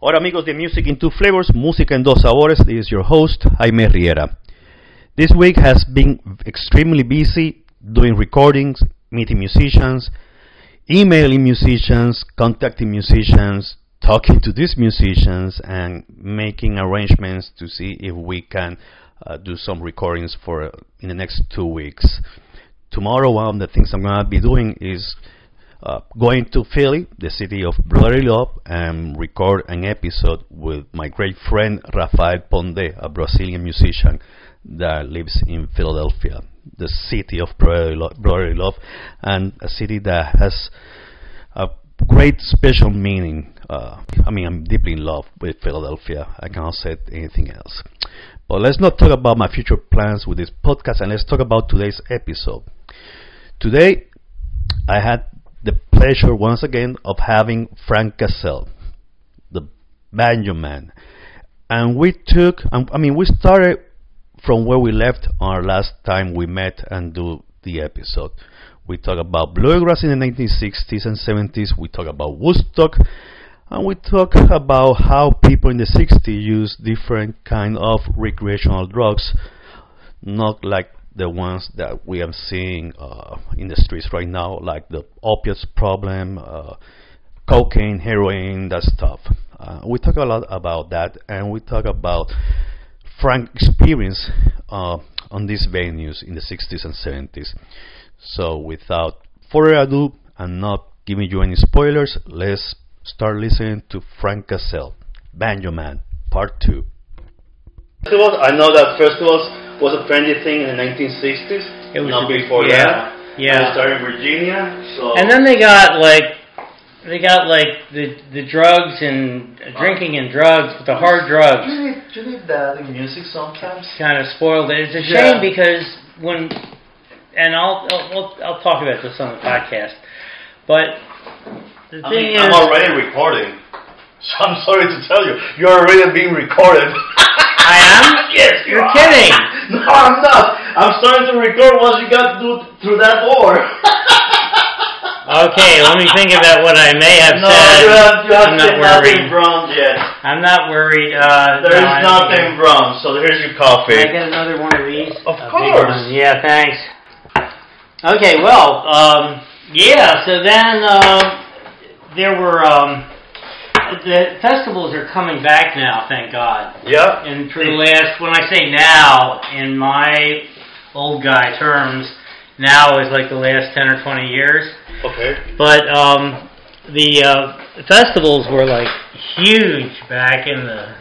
Hola amigos de Music in Two Flavors, Música en Dos Sabores. This is your host, Jaime Riera. This week has been extremely busy doing recordings, meeting musicians, emailing musicians, contacting musicians, talking to these musicians, and making arrangements to see if we can uh, do some recordings for uh, in the next two weeks. Tomorrow, one of the things I'm going to be doing is uh, going to Philly, the city of brotherly love, and record an episode with my great friend Rafael Pondé, a Brazilian musician that lives in Philadelphia, the city of brotherly love, and a city that has a great special meaning. Uh, I mean, I'm deeply in love with Philadelphia. I cannot say anything else. But let's not talk about my future plans with this podcast, and let's talk about today's episode. Today, I had the pleasure once again of having Frank Cassell, the banjo man. And we took, I mean, we started from where we left our last time we met and do the episode. We talk about bluegrass in the 1960s and 70s. We talk about Woodstock, and we talk about how people in the 60s use different kind of recreational drugs, not like the ones that we are seeing uh, in the streets right now, like the opiates problem, uh, cocaine, heroin, that stuff. Uh, we talk a lot about that, and we talk about Frank's experience uh, on these venues in the 60s and 70s. So, without further ado, and not giving you any spoilers, let's start listening to Frank Cassell, Banjo Man, Part 2. Festivals, I know that festivals was a trendy thing in the 1960s. It was not big- before yeah, that. yeah. I started in Virginia. So And then they got like they got like the the drugs and uh-huh. drinking and drugs, but the hard drugs you need, you need that in music sometimes. kind of spoiled it. It's a Yeah. shame because when and I'll I'll, I'll I'll talk about this on the podcast, but the I thing mean, is, I'm already recording. So I'm sorry to tell you, you're already being recorded. I am. yes, you You're are. kidding. No, I'm not. I'm starting to record once you got through, through that door. okay, let me think about what I may have no, said. you have, you have I'm not said nothing worried. wrong yet. I'm not worried. Uh, There is no, I- nothing wrong. So here's your coffee. Can I get another one of these? Of A big course. one. Yeah, thanks. Okay, well, um, yeah. So then uh, there were um, the festivals are coming back now. Thank God. Yeah. And for the last, when I say now, in my old guy terms, now is like the last ten or twenty years. Okay. But um, the uh, festivals were like huge back in the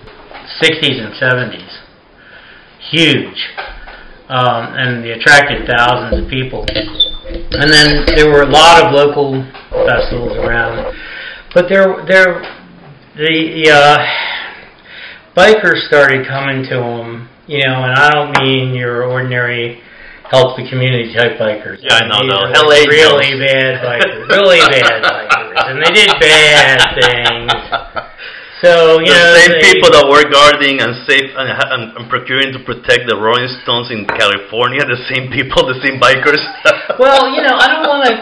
60s and 70s. Huge. Um, and they attracted thousands of people. And then there were a lot of local festivals around. But there, there, the uh, bikers started coming to them, you know, and I don't mean your ordinary help the community type bikers. Yeah, I know, These no. are LA really Jones. bad bikers, really bad bikers, and they did bad things. So you the know, same they- people that were guarding and safe and, and, and procuring to protect the Rolling Stones in California, the same people, the same bikers. Well, you know, I don't want to.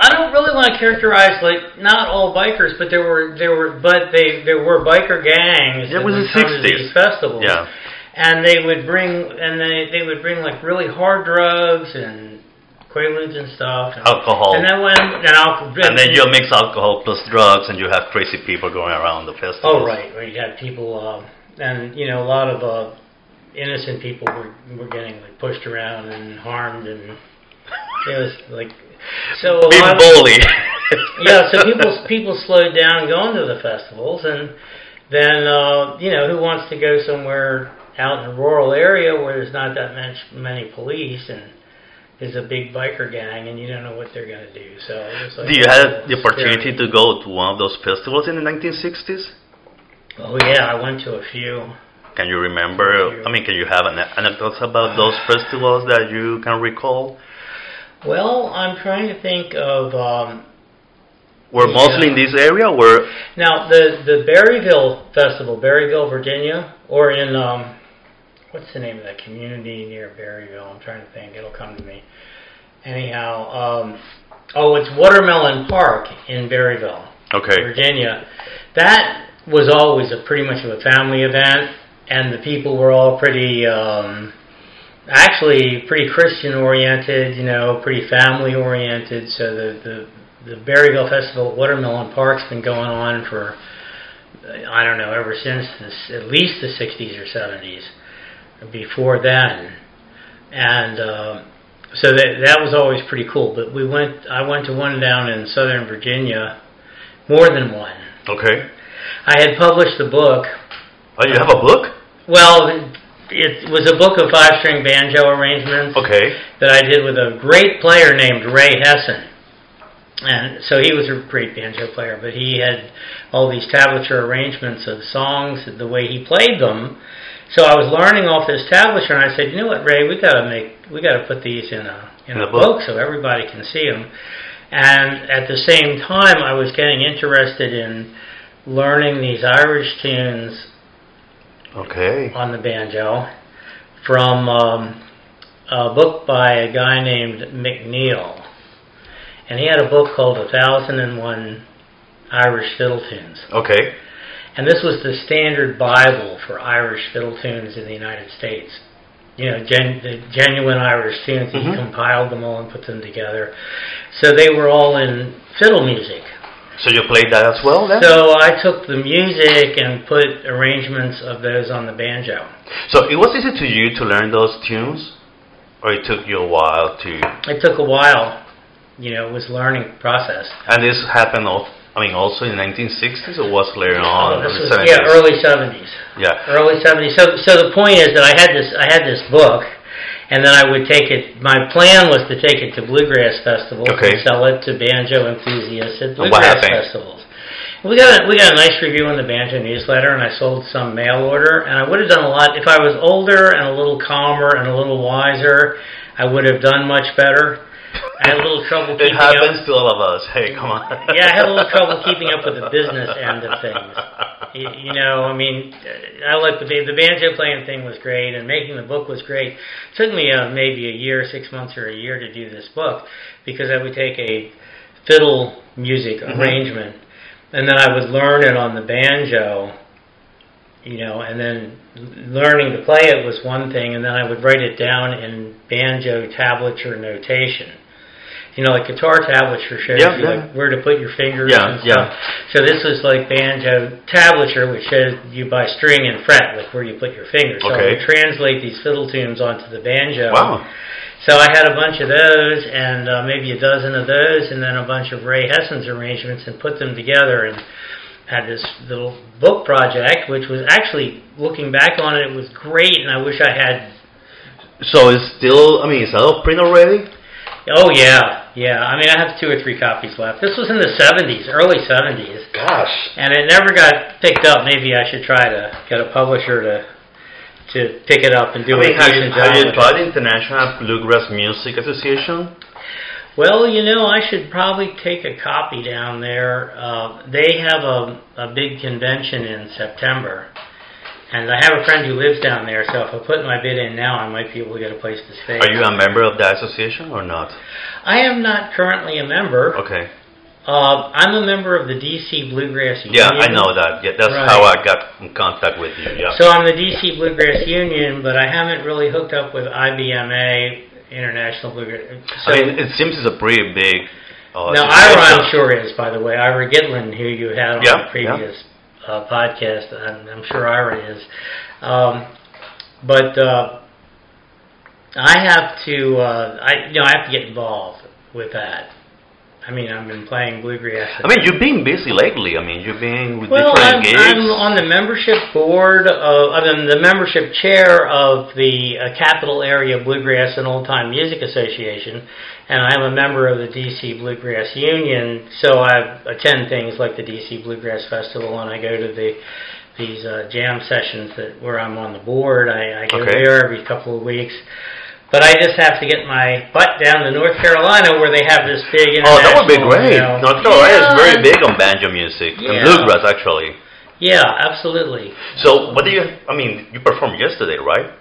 I don't really want to characterize like not all bikers, but there were there were, but they there were biker gangs. It was the 60s. Festivals. Yeah. And they would bring and they they would bring like really hard drugs and quaaludes and stuff. And, Alcohol. And then when and alcohol. and then you mix alcohol plus drugs, and you have crazy people going around the festival. Oh right, where you had people, uh, and you know a lot of uh, innocent people were were getting like pushed around and harmed, and it was like so. a lot of- yeah, so people people slowed down going to the festivals, and then uh, you know who wants to go somewhere out in a rural area where there's not that much many police and there's a big biker gang and you don't know what they're going to do. So it was like Do you have the opportunity scary. to go to one of those festivals in the 1960s? Oh yeah, I went to a few. Can you remember? I mean, can you have an anecdotes about those festivals that you can recall? Well, I'm trying to think of um, Were Yeah. mostly in this area? Were now the the Berryville Festival, Berryville, Virginia, or in um, what's the name of that community near Berryville? I'm trying to think. It'll come to me. Anyhow, um, oh, it's Watermelon Park in Berryville, okay? Virginia. That was always a pretty much of a family event, and the people were all pretty, um, actually pretty Christian oriented, you know, pretty family oriented. So the the the Berryville Festival at Watermelon Park's been going on for I don't know ever since this, at least the 60s or 70s. Before then, and uh, so that that was always pretty cool. But we went. I went to one down in Southern Virginia, more than one. Okay. I had published a book. Oh, you have a book? Well, it was a book of five-string banjo arrangements Okay. that I did with a great player named Ray Hessen. And so he was a great banjo player, but he had all these tablature arrangements of songs, the way he played them. So I was learning off this tablature, and I said, "You know what, Ray? We got to make, we got to put these in a in, a book. book so everybody can see them." And at the same time, I was getting interested in learning these Irish tunes Okay. on the banjo from um, a book by a guy named McNeil. And he had a book called A Thousand and One Irish Fiddle Tunes. Okay. And this was the standard Bible for Irish fiddle tunes in the United States. You know, gen- the genuine Irish tunes. He Mhm. compiled them all and put them together. So they were all in fiddle music. So you played that as well then? So I took the music and put arrangements of those on the banjo. So it was easy to you to learn those tunes, or it took you a while to? It took a while. You know, it was a learning process. And this happened, al- I mean, also in the 1960s, or was later on? Oh, was, the 70s? yeah, early seventies. Yeah. Early seventies. So, so the point is that I had this, I had this book, and then I would take it. My plan was to take it to bluegrass festivals Okay. and sell it to banjo enthusiasts at bluegrass festivals. We got a, we got a nice review in the banjo newsletter, and I sold some mail order. And I would have done a lot if I was older and a little calmer and a little wiser. I would have done much better. I had a little trouble It keeping up. happens to all of us. Hey, come on. Yeah, I had a little trouble keeping up with the business end of things. You, you know, I mean, uh, I like the the banjo playing thing was great, and making the book was great. It took me uh, maybe a year, six months, or a year to do this book because I would take a fiddle music Mhm. arrangement, and then I would learn it on the banjo. You know, and then learning to play it was one thing, and then I would write it down in banjo tablature notation. You know, like guitar tablature shows Yeah, you yeah. like where to put your fingers Yeah, and stuff. So this was like banjo tablature, which shows you by string and fret, like where you put your fingers. So I Okay. would translate these fiddle tunes onto the banjo. Wow. So I had a bunch of those, and uh, maybe a dozen of those, and then a bunch of Ray Hessen's arrangements, and put them together, and had this little book project, which was actually looking back on it, it was great, and I wish I had. So it's still, I mean, is that all print already? Oh yeah, yeah. I mean, I have two or three copies left. This was in the '70s, early '70s. Gosh. and it never got picked up. Maybe I should try to get a publisher to to pick it up and do I mean, a have decent have job you tried the International Bluegrass Music Association? Well, you know, I should probably take a copy down there. Uh, they have a a big convention in September. And I have a friend who lives down there, so if I put my bid in now, I might be able to get a place to stay. Are you a member of the association or not? I am not currently a member. Okay. Uh, I'm a member of the DC Bluegrass Union. Yeah, I know that. Yeah, that's Right. how I got in contact with you. Yeah. So I'm the DC Bluegrass Union, but I haven't really hooked up with IBMA International Bluegrass. So, I mean, it seems it's a pretty big. Uh, now. Ira, sure is by the way. Ira Gitlin, who you had on Yeah, the previous uh, podcast, I'm, I'm sure Ira is. Um, but uh, I have to, uh, I you know, I have to get involved with that. I mean, I've been playing bluegrass. I mean, you've been busy lately. I mean, you've been with Well, different I'm, gigs. I'm on the membership board of, I'm the membership chair of the uh, Capital Area Bluegrass and Old Time Music Association, and I am a member of the DC Bluegrass Union. So I attend things like the DC Bluegrass Festival, and I go to the these uh, jam sessions that where I'm on the board. I, I go Okay. there every couple of weeks. But I just have to get my butt down to North Carolina where they have this big oh, that would be great. you know- North Carolina is very big on banjo music and bluegrass, actually. Yeah, absolutely. So, what do you? I mean, you performed yesterday, right?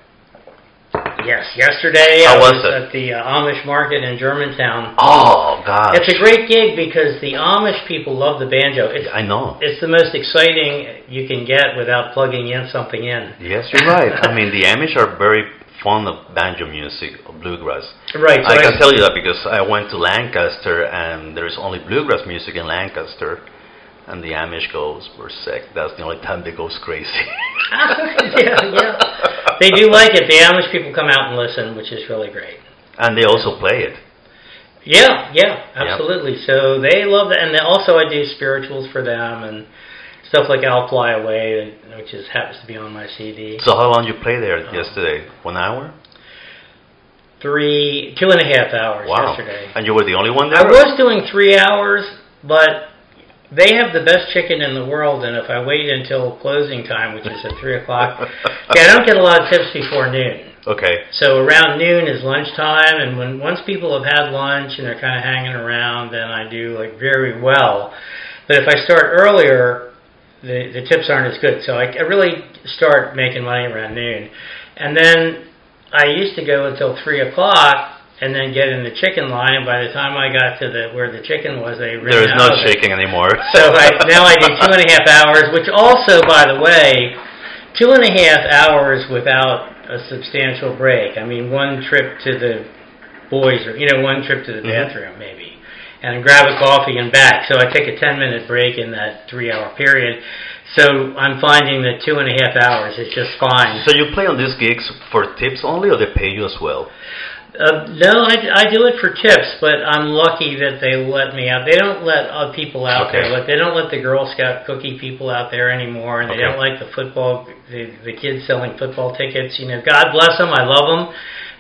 Yes, yesterday How I was was at the uh, Amish market in Germantown. Oh God! It's a great gig because the Amish people love the banjo. It's I know. it's the most exciting you can get without plugging in something in. Yes, you're right. I mean, the Amish are very fond of banjo music, of bluegrass. Right. So I can tell you that because I went to Lancaster and there's only bluegrass music in Lancaster, and the Amish goes we're sick. That's the only time they goes crazy. yeah, yeah. They do like it. The Amish people come out and listen, which is really great. and they also play it. Yeah, yeah, absolutely. So they love that, and also I do spirituals for them and stuff like "I'll Fly Away," which is happens to be on my CD. So how long you play there yesterday? One hour? Three, two and a half hours Wow. yesterday. And you were the only one there? I was doing three hours, but they have the best chicken in the world, and if I wait until closing time, which is at three o'clock, yeah, I don't get a lot of tips before noon. Okay. So around noon is lunchtime, and when once people have had lunch and they're kind of hanging around, then I do like very well. But if I start earlier, the the tips aren't as good. So I, I really start making money around noon, and then I used to go until three o'clock. And then get in the chicken line, and by the time I got to the where the chicken was, they ran There is out no of it. shaking anymore. So I, now I do two and a half hours, which also, by the way, two and a half hours without a substantial break. I mean, one trip to the boys, or you know, one trip to the Mhm. bathroom maybe, and grab a coffee and back. So I take a ten minute break in that three hour period. So I'm finding that two and a half hours is just fine. So you play on these gigs for tips only, or they pay you as well? Uh, no, I, I do it for tips, but I'm lucky that they let me out. They don't let uh, people out Okay. there. Like they don't let the Girl Scout cookie people out there anymore, and they Okay. don't like the football, the the kids selling football tickets. You know, God bless them, I love them,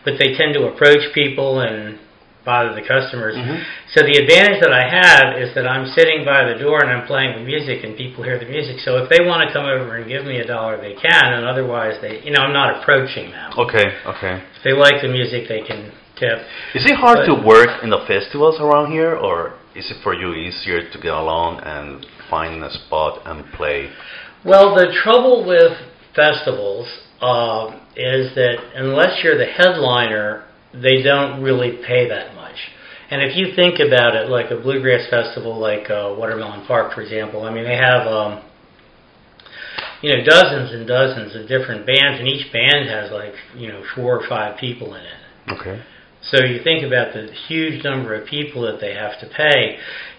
but they tend to approach people and bother the customers. Mhm. So the advantage that I have is that I'm sitting by the door and I'm playing the music, and people hear the music. So if they want to come over and give me a dollar, they can, and otherwise they, you know, I'm not approaching them. Okay, okay. If they like the music, they can tip. Is it hard But- to work in the festivals around here, or is it for you easier to get along and find a spot and play? Well, the trouble with festivals um, is that unless you're the headliner, they don't really pay that much. And if you think about it, like a bluegrass festival, like uh, Watermelon Park, for example, I mean, they have um, you know dozens and dozens of different bands, and each band has like you know four or five people in it. Okay. So you think about the huge number of people that they have to pay.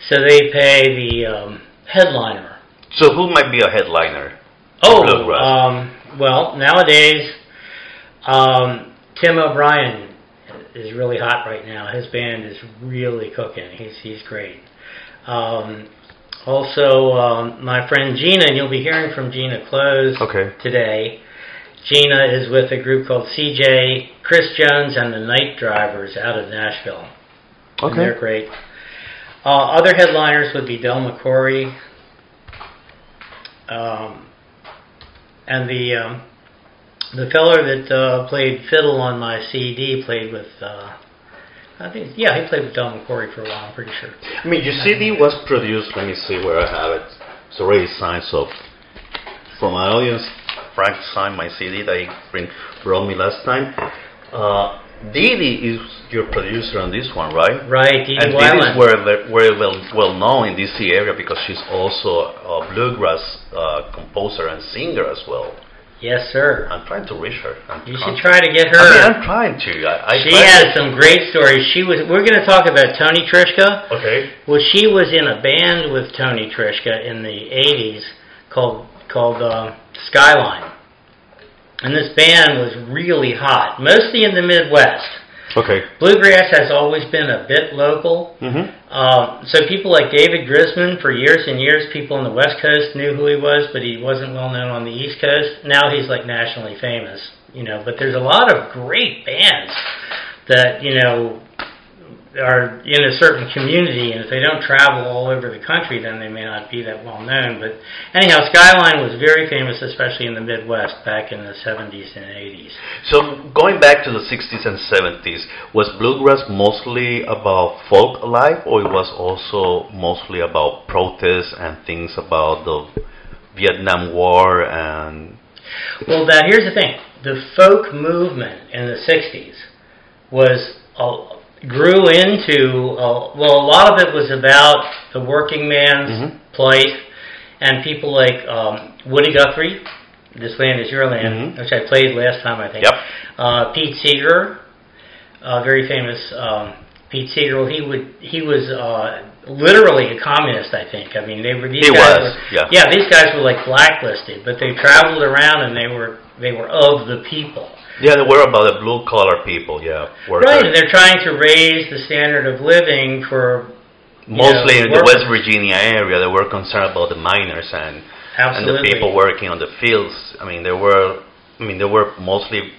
So they pay the um, headliner. So who might be a headliner? Oh, um, well, nowadays, um, Tim O'Brien is really hot right now. His band is really cooking. He's he's great. Um, also, um, my friend Gina, and you'll be hearing from Gina Clowes Okay. today. Gina is with a group called CJ Chris Jones and the Night Drivers out of Nashville. And they're great. Uh, other headliners would be Del McCoury, um, and the um, the feller that uh, played fiddle on my CD played with. Uh, I think yeah, he played with Del McCoury for a while. I'm pretty sure. I mean, your CD was produced. Let me see where I have it. It's already signed. So, for my audience, Frank signed my CD that he bring, brought me last time. Uh, Dede is your producer on this one, right? Right, Dee And Dede is very, very well, well known in DC area because she's also a bluegrass uh, composer and singer as well. Yes, sir. I'm trying to reach her. and You should try to get her. I mean. I'm trying to. I, I She has to- some great stories. She was. We're going to talk about Tony Trischka. Okay. Well, she was in a band with Tony Trischka in the '80s called called uh, Skyline, and this band was really hot, mostly in the Midwest. Okay. Bluegrass has always been a bit local, Mm-hmm. um, so people like David Grisman, for years and years, people on the West Coast knew who he was, but he wasn't well known on the East Coast. Now he's like nationally famous, you know. But there's a lot of great bands that you know are in a certain community, and if they don't travel all over the country, then they may not be that well known. But anyhow, Skyline was very famous, especially in the Midwest back in the 70s and 80s. So going back to the 60s and 70s, was bluegrass mostly about folk life, or it was also mostly about protests and things about the Vietnam War and Well, that here's the thing: the folk movement in the '60s was uh, grew into uh, well, a lot of it was about the working man's Mhm. plight, and people like um, Woody Guthrie, "This Land Is Your Land," Mhm. which I played last time, I think. Yep. Uh, Pete Seeger, uh, very famous um, Pete Seeger. Well, he would he was uh, literally a communist. I think. I mean, they were these He guys. was, were, yeah. yeah, these guys were like blacklisted, but they traveled around and they were they were of the people. Yeah, they were about the blue collar people. Yeah, workers. Right, they're trying to raise the standard of living for Mostly Yeah, in the. West Virginia area, they were concerned about the miners and and the people working on the fields. I mean, they were. I mean, they were mostly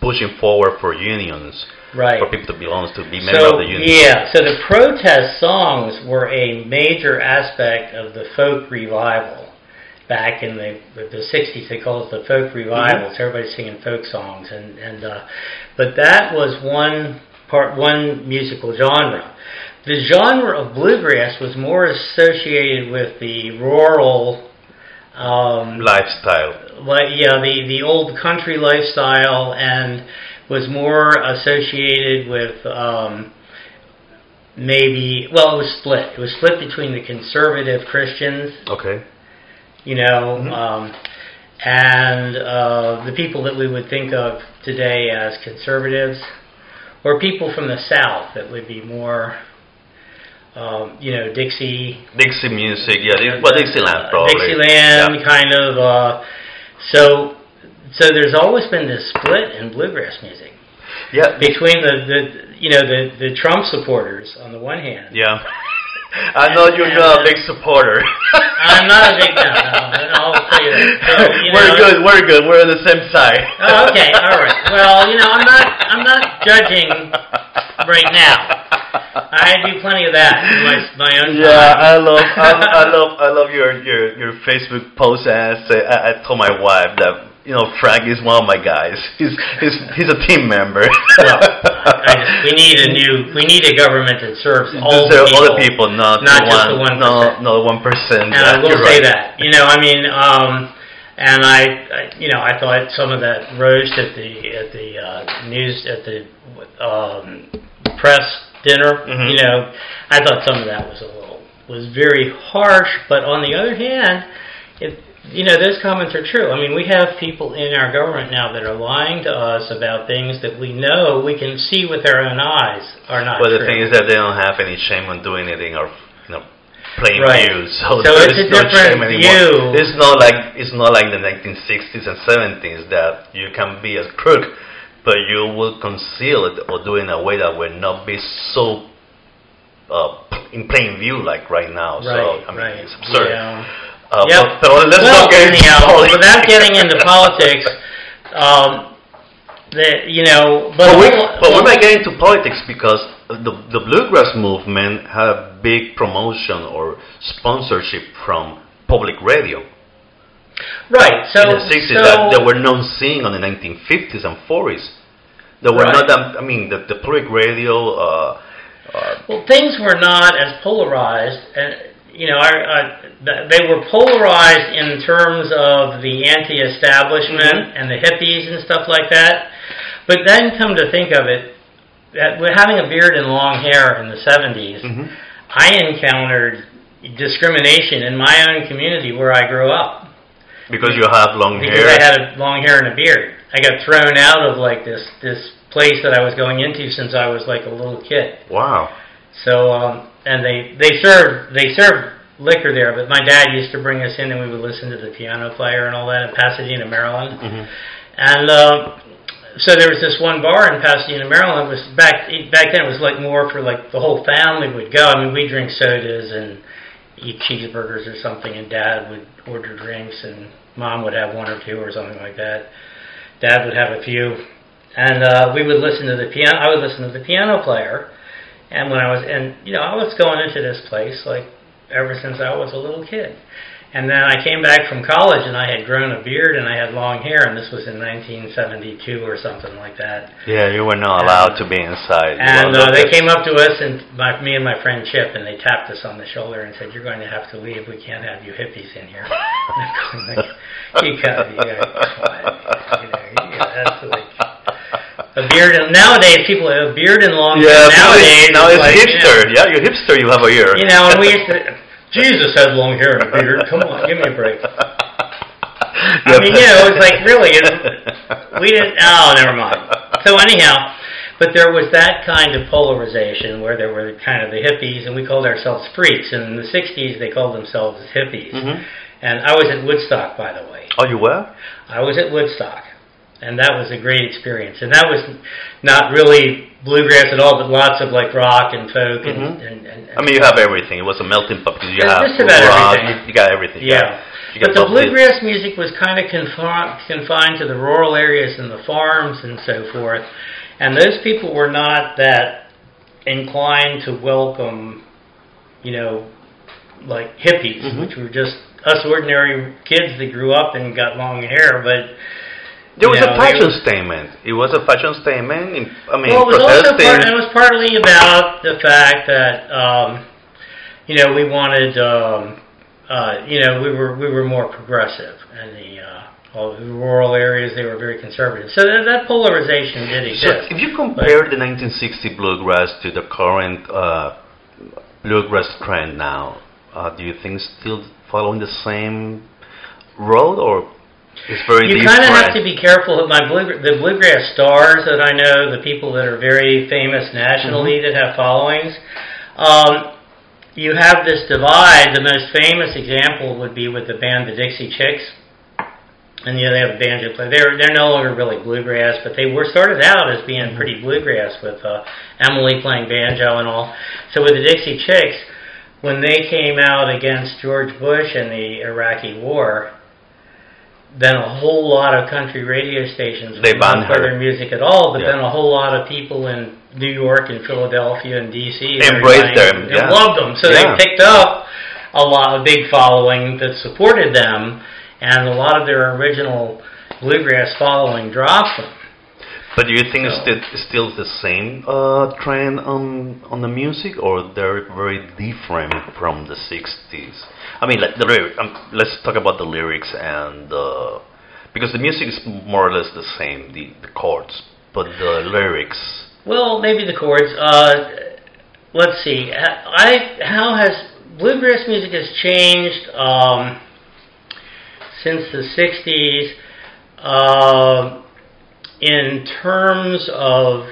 pushing forward for unions, right. for people to belong to be member So of the union. yeah, so the protest songs were a major aspect of the folk revival back in the the '60s. They call it the folk revival. Mm-hmm. So everybody's singing folk songs, and and uh, but that was one part, one musical genre. The genre of bluegrass was more associated with the rural. Um, Lifestyle. like yeah, the the old country lifestyle and was more associated with um, maybe well, it was split. It was split between the conservative Christians, Okay. You know, Mhm. um, and uh, the people that we would think of today as conservatives, or people from the South that would be more. Um, you know, Dixie, Dixie music. Yeah, well, Dixieland probably. Dixieland Yeah. kind of. Uh, so, so there's always been this split in bluegrass music Yeah. between the, the you know the the Trump supporters on the one hand. Yeah. I know you're not a big supporter. I'm not a big no, no, I'll tell you that. So, you we're know- good. We're good. We're on the same side. Oh, okay, all right. Well, you know, I'm not I'm not judging right now. I do plenty of that in my my own Yeah, time. I love, I, I love, I love your your your Facebook post. And I, say, I, I told my wife that you know Frank is one of my guys. He's he's he's a team member. well, I we need a new we need a government that serves all are people. other people, not, not the just one, the 1%. No, no, one percent. And I will say that, you know, I mean, um, and I, I, you know, I thought some of that roast at the at the uh, news at the um, press dinner, Mhm. you know, I thought some of that was a little was very harsh. But on the other hand, it, you know, those comments are true. I mean, we have people in our government now that are lying to us about things that we know we can see with our own eyes are not But true. the thing is that they don't have any shame on doing anything or you know plain Right. views. So, So there it's is a no different shame anymore. view. It's not like it's not like the 1960s and 70s that you can be a crook, but you will conceal it or do it in a way that will not be so uh, in plain view like right now. right, so I mean, right. it's absurd. Yeah. Uh, Yep. but, but let's well, not get into politics. without getting into politics, um, the you know, but, But, we, all- but we're not getting into politics because the, the bluegrass movement had a big promotion or sponsorship from public radio right. So in the 60s so, that were not seen on the 1950s and 40s. There were Right. not that, I mean, the, the public radio, uh, uh, well, things were not as polarized, and you know, I, I, they were polarized in terms of the anti-establishment Mhm. and the hippies and stuff like that. But then, come to think of it, that with having a beard and long hair in the 70s, mhm. I encountered discrimination in my own community where I grew up. because you have long because hair. I had a long hair and a beard. I got thrown out of like this this place that I was going into since I was like a little kid. wow. So um, and they they served they served liquor there, but my dad used to bring us in and we would listen to the piano player and all that in Pasadena, Maryland. hmm And um, so there was this one bar in Pasadena, Maryland. Was back back then. It was like more for like the whole family would go. I mean, we drink sodas and eat cheeseburgers or something, and Dad would order drinks, and Mom would have one or two or something like that. Dad would have a few, and uh, we would listen to the piano. I would listen to the piano player, and when I was and you know I was going into this place like ever since I was a little kid. And then I came back from college and I had grown a beard and I had long hair, and this was in 1972 or something like that. Yeah, you were not allowed to be inside. And uh, they came up to us and my, me and my friend Chip, and they tapped us on the shoulder and said, "You're going to have to leave. We can't have you hippies in here." I'm going like, you got, you got, you know, you got, that's like a beard. And nowadays, people have a beard and long hair. Yeah, nowadays, now it's like, you know, hipster. Yeah, you're hipster. You have a ear. You know, and we used to. Jesus had long hair and a beard. Come on, give me a break. I mean, you know, it's like really, it's, we didn't. Oh, never mind. So anyhow, but there was that kind of polarization where there were kind of the hippies, and we called ourselves freaks. And in the '60s, they called themselves hippies. Mhm. And I was at Woodstock, by the way. Oh, you were? I was at Woodstock, and that was a great experience. And that was not really bluegrass at all, but lots of like rock and folk and. Mhm. and, and, I mean, you have everything. It was a melting pot because you Yeah, have just about rock, everything. You, you got everything. Yeah. You But got the both this- bluegrass music was kind of confined, confined to the rural areas and the farms and so forth. And those people were not that inclined to welcome, you know, like hippies, Mhm. which were just us ordinary kids that grew up and got long hair. But There was you a know, fashion statement. It was a fashion statement. In, I mean, well, it was also part, it was partly about the fact that um, you know we wanted um, uh, you know we were we were more progressive and the uh, all the rural areas they were very conservative. So that, that polarization did So exist. if you compare the 1960 bluegrass to the current uh, bluegrass trend now, uh, do you think still following the same road or it's very you kind of have to be careful of my blue, the bluegrass stars that I know, the people that are very famous nationally Mm-hmm. that have followings. Um, you have this divide. The most famous example would be with the band the Dixie Chicks. And yeah, they have a banjo player. They're they're no longer really bluegrass, but they were started out as being pretty bluegrass with uh, Emily playing banjo and all. So with the Dixie Chicks, when they came out against George Bush and the Iraqi War, then a whole lot of country radio stations They banned her. their music at all. But Yeah. then a whole lot of people in New York and Philadelphia and D.C. and Embraced them, and yeah. loved them. So Yeah. they picked up a lot, a big following that supported them, and a lot of their original bluegrass following dropped them. But do you think it's So- still, it's still the same uh, trend on on the music, or they're very different from the '60s? I mean, like the lyric, um, let's talk about the lyrics and uh, because the music is more or less the same, the, the chords, but the lyrics. Well, maybe the chords. Uh, let's see. I how has bluegrass music has changed um, since the '60s uh, in terms of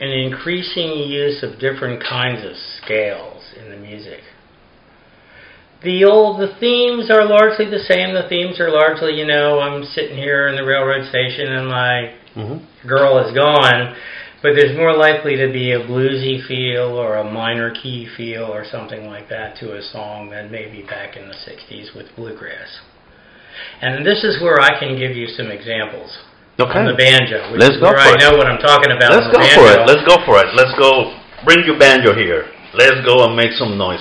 an increasing use of different kinds of scales in the music. The old the themes are largely the same. The themes are largely, you know, I'm sitting here in the railroad station and my Mm-hmm. girl is gone, but there's more likely to be a bluesy feel or a minor key feel or something like that to a song than maybe back in the 60s with bluegrass. And this is where I can give you some examples. On the banjo, which Let's is go where for I it. know what I'm talking about. Let's on go for it. banjo. Let's go for it. Let's go. Bring your banjo here. Let's go and make some noise.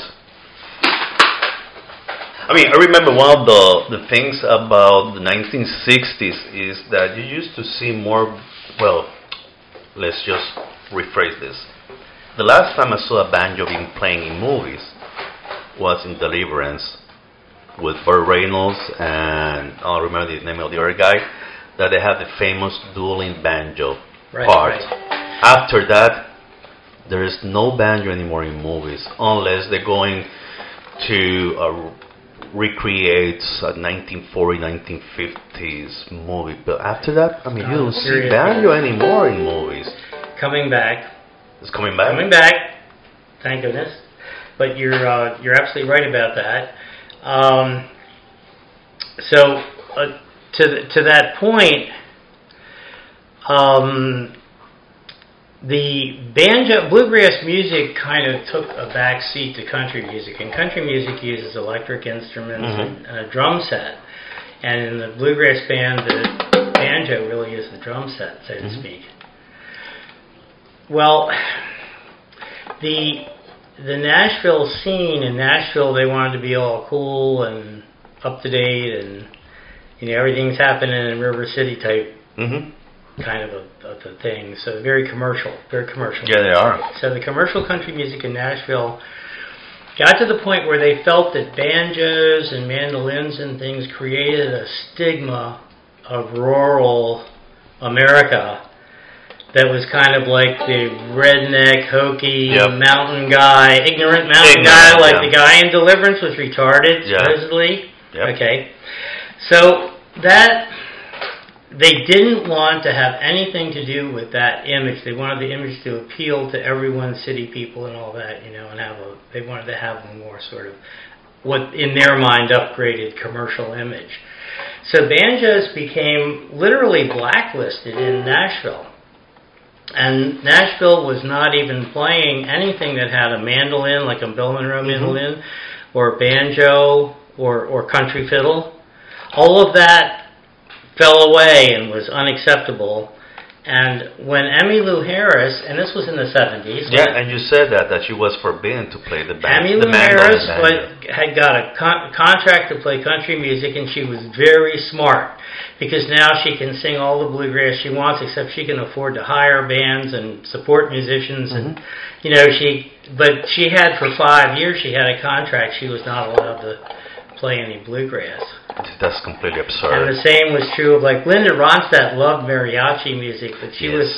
I mean, I remember one of the, the things about the 1960s is that you used to see more. Well, let's just rephrase this. The last time I saw a banjo being playing in movies was in Deliverance with Burt Reynolds and oh, I don't remember the name of the other guy. That they have the famous dueling banjo Right, part. right. After that, there is no banjo anymore in movies unless they're going to uh, recreate a 1940, 1950s movie. But after that, I mean, you Oh, don't see banjo anymore in movies. Coming back, It's coming back. coming back. Thank goodness. But you're uh, you're absolutely right about that. Um, so uh, to to that point, um, the banjo bluegrass music kind of took a back seat to country music, and country music uses electric instruments Mhm. and, a drum set. And in the bluegrass band, the banjo really is the drum set, so to Mhm. speak. Well, the the Nashville scene in Nashville, they wanted to be all cool and up to date and you know everything's happening in River City type hmm kind of a, of a thing. So very commercial, very commercial. Yeah, they are. So the commercial country music in Nashville got to the point where they felt that banjos and mandolins and things created a stigma of rural America that was kind of like the redneck, hokey, Yep. mountain guy, ignorant mountain Ignorant, guy, like yeah. the guy in Deliverance was retarded, Yeah. supposedly. Yep. Okay. So that they didn't want to have anything to do with that image. They wanted the image to appeal to everyone, city people and all that, you know, and have a they wanted to have a more sort of what in their mind upgraded commercial image. So banjos became literally blacklisted in Nashville. And Nashville was not even playing anything that had a mandolin, like a Bill Monroe mm-hmm. mandolin, or banjo, or, or country fiddle. All of that fell away and was unacceptable. And when Emmylou Harris, and this was in the 70s, Yeah, and you said that that she was forbidden to play the band. The mandolin Harris was, had got a con- contract to play country music, and she was very smart because now she can sing all the bluegrass she wants, except she can afford to hire bands and support musicians, and Mm-hmm. you know she. But she had for five years she had a contract; she was not allowed to play any bluegrass. That's completely absurd. And the same was true of like Linda Ronstadt loved mariachi music, but she Yes. was.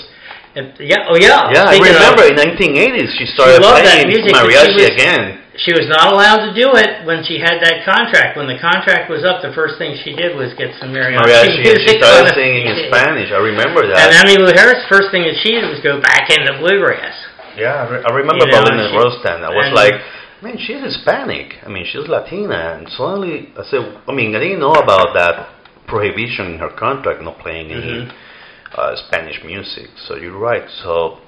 and- Yeah, oh yeah. Yeah, I Speaking of- remember in 1980s she started loved that playing music, but she mariachi was- again. She was not allowed to do it when she had that contract. When the contract was up, the first thing she did was get some mariachi, Mariachi, and she started singing in Spanish. I remember that. And that. Emmylou Harris, first thing that she did was go back into bluegrass. Yeah, I, re- I remember You know, Belinda she- Rostan. I was and- like, man, she's Hispanic. I mean, she's Latina. And suddenly, I said, I mean, I didn't know about that prohibition in her contract, not playing any Mhm. uh, Spanish music. So you're right. So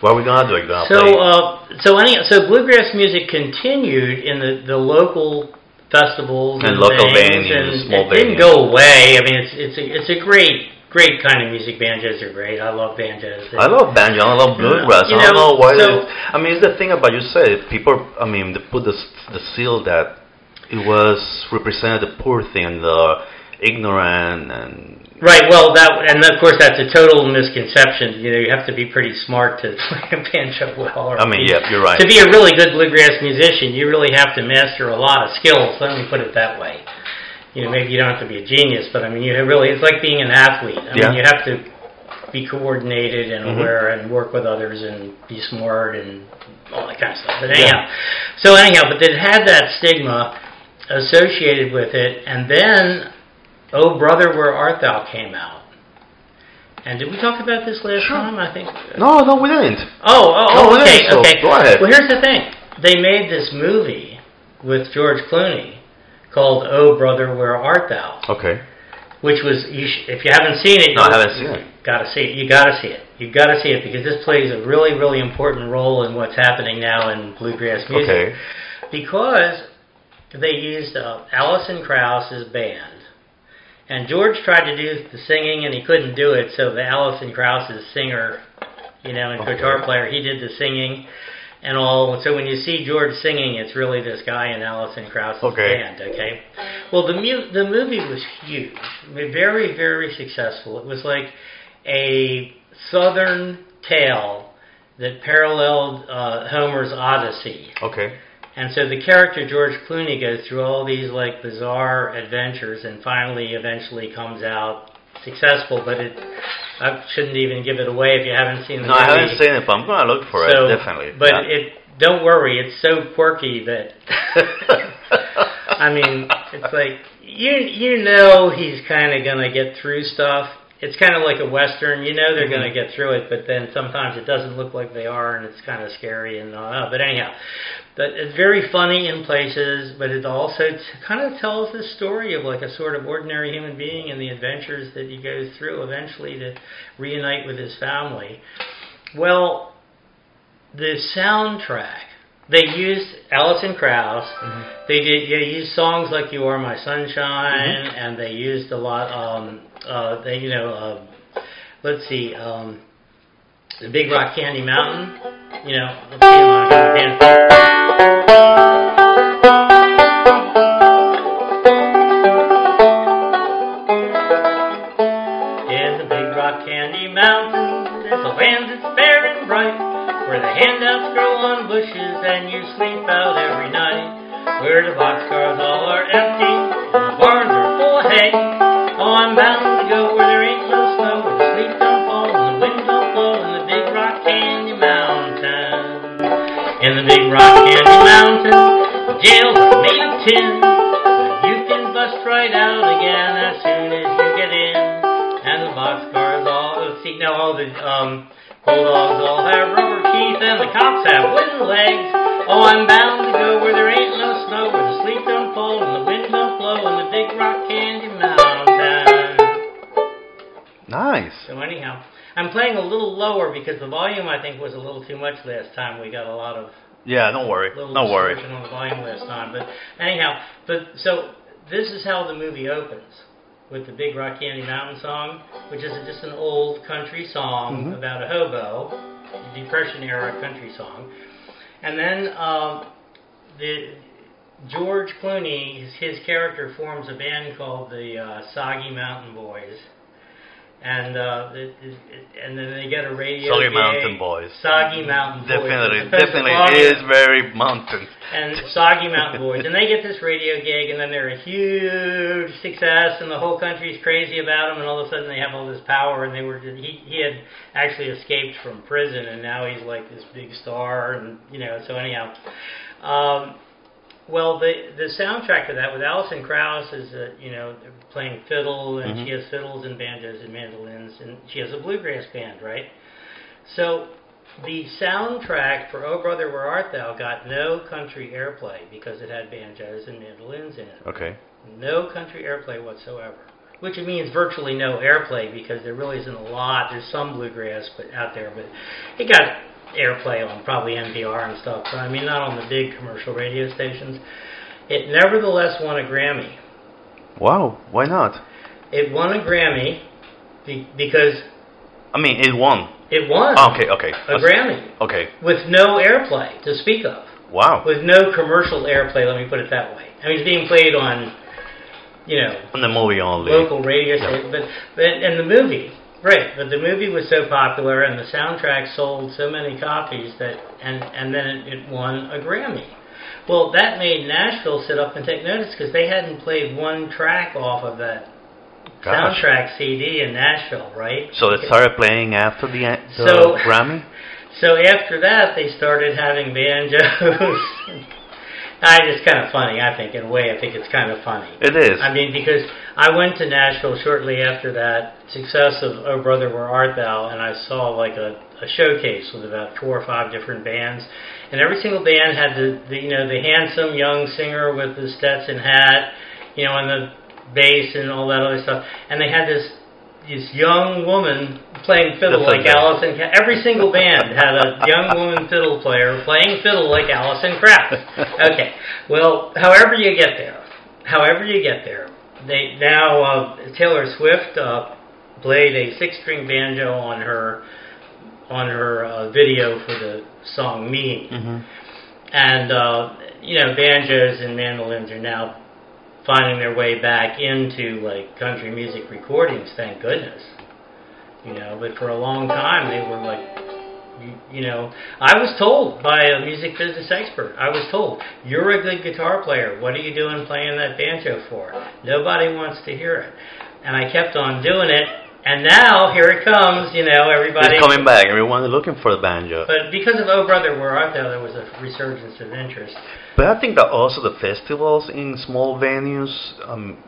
what are we gonna do? Are gonna So, play? uh, so any, so bluegrass music continued in the, the local festivals And and, local venues, and small it didn't go away. I mean, it's it's a, it's a great great kind of music. Banjos are great. I love banjos. I love banjo. I love bluegrass. Mm-hmm. You I don't know, know why. so- I mean, it's the thing about you said. People, I mean, they put the the seal that it was represented the poor thing, the ignorant, and Right. Well, that and of course that's a total misconception. You know, you have to be pretty smart to play a banjo well. Or I mean, yeah, you're right. To be a really good bluegrass musician, you really have to master a lot of skills. Let me put it that way. You know, maybe you don't have to be a genius, but I mean, you really it's like being an athlete. I Yeah. mean, you have to be coordinated and Mhm. aware and work with others and be smart and all that kind of stuff. But Yeah. so anyhow, but it had that stigma associated with it, and then Oh Brother, Where Art Thou came out. And did we talk about this last Sure. time? I think. no, no, we didn't. Oh, oh, No, oh okay, so okay. go ahead. Well, here's the thing. They made this movie with George Clooney called Oh Brother, Where Art Thou? Okay. Which was, you sh- if you haven't seen it, No, I you- haven't seen it. Gotta see it. You gotta see it. You gotta see it because this plays a really, really important role in what's happening now in bluegrass music. Okay. Because they used uh, Alison Krauss's band. And George tried to do the singing and he couldn't do it, so the Alison Krauss's singer, you know, and Okay. guitar player, he did the singing and all. So when you see George singing, it's really this guy in Alison Krauss's Okay. band, okay? Well, the mu- the movie was huge, very, very successful. It was like a southern tale that paralleled uh, Homer's Odyssey. Okay. And so the character George Clooney goes through all these like bizarre adventures, and finally, eventually comes out successful. But it, I shouldn't even give it away if you haven't seen the No, movie. I haven't seen it, but I'm gonna look for so, it definitely. But Yeah. it, don't worry, it's so quirky that. I mean, it's like you you know he's kind of gonna get through stuff. It's kind of like a western. You know they're gonna Mhm. get through it, but then sometimes it doesn't look like they are, and it's kind of scary and all that. But anyhow, but it's very funny in places, but it also t- kind of tells the story of like a sort of ordinary human being and the adventures that he goes through eventually to reunite with his family. Well, the soundtrack they used Alison Krauss. Mhm. They did. They used songs like "You Are My Sunshine," Mm-hmm. and they used a lot. Um, uh, they, you know, uh, let's see, um, the Big Rock Candy Mountain. You know, let's the Big Rock Candy Mountain, there's a land that's fair and bright, where the handouts grow on bushes and you sleep out every night, where the boxcars all tin. You can bust right out again as soon as you get in. And the boxcars all see now all the um bulldogs all have rubber teeth and the cops have wooden legs. Oh, I'm bound to go where there ain't no snow, where the sleet don't fall and the wind don't blow in the big rock candy mountain. Nice. So anyhow, I'm playing a little lower because the volume I think was a little too much last time. We got a lot of Yeah, don't worry. little Don't worry. distortion on the volume last time. But anyhow, but so this is how the movie opens with the Big Rock Candy Mountain song, which is just an old country song Mhm. about a hobo, a Depression era country song, and then um, the George Clooney, his, his character forms a band called the uh, Soggy Mountain Boys. And uh, it, it, and then they get a radio. Soggy. Mountain Boys. Soggy Mountain Boys. Definitely, to definitely Foggy- is very mountain. and Soggy Mountain Boys, and they get this radio gig, and then they're a huge success, and the whole country's crazy about them, and all of a sudden they have all this power, and they were he he had actually escaped from prison, and now he's like this big star, and you know, so anyhow, um, well, the the soundtrack to that with Alison Krauss is uh, you know playing fiddle, and Mhm. she has fiddles and banjos and mandolins, and she has a bluegrass band, right? So the soundtrack for Oh Brother Where Art Thou got no country airplay because it had banjos and mandolins in it. Okay. No country airplay whatsoever. Which means virtually no airplay because there really isn't a lot. There's some bluegrass but out there, but it got airplay on probably NPR and stuff. But I mean, not on the big commercial radio stations. It nevertheless won a Grammy. Wow. Why not? It won a Grammy be- because I mean, it won. it won Oh, okay. Okay. a Grammy Okay. with no airplay to speak of. Wow. with no commercial airplay. Let me put it that way. I mean, it's being played on, you know, On the movie only. local radio Yeah. stations, but but and the movie, right? But the movie was so popular, and the soundtrack sold so many copies that, and and then it, it won a Grammy. Well, that made Nashville sit up and take notice because they hadn't played one track off of that Gosh. soundtrack CD in Nashville, right? So it started playing after the, the So- Grammy. So after that, they started having banjos. I just kind of funny, I think. In a way, I think it's kind of funny. It is. I mean, because I went to Nashville shortly after that success of Oh Brother Where Art Thou, and I saw like a, a showcase with about four or five different bands, and every single band had the, the you know the handsome young singer with the Stetson hat, you know, and the bass and all that other stuff, and they had this this young woman playing fiddle That's like okay. Alison. Every single band had a young woman fiddle player playing fiddle like Alison Krauss. Okay, well, however you get there, however you get there, they now uh, Taylor Swift uh, played a six-string banjo on her on her uh, video for the song "Me," hmm and uh, you know banjos and mandolins are now finding their way back into like country music recordings. Thank goodness, you know. But for a long time they were like. You, you know, I was told by a music business expert. I was told you're a good guitar player. What are you doing playing that banjo for? Nobody wants to hear it, and I kept on doing it. And now here it comes. You know, everybody It's coming back. Everyone is looking for the banjo. but because of Oh Brother Where Art Thou, there was a resurgence of interest. But I think that also the festivals in small venues um,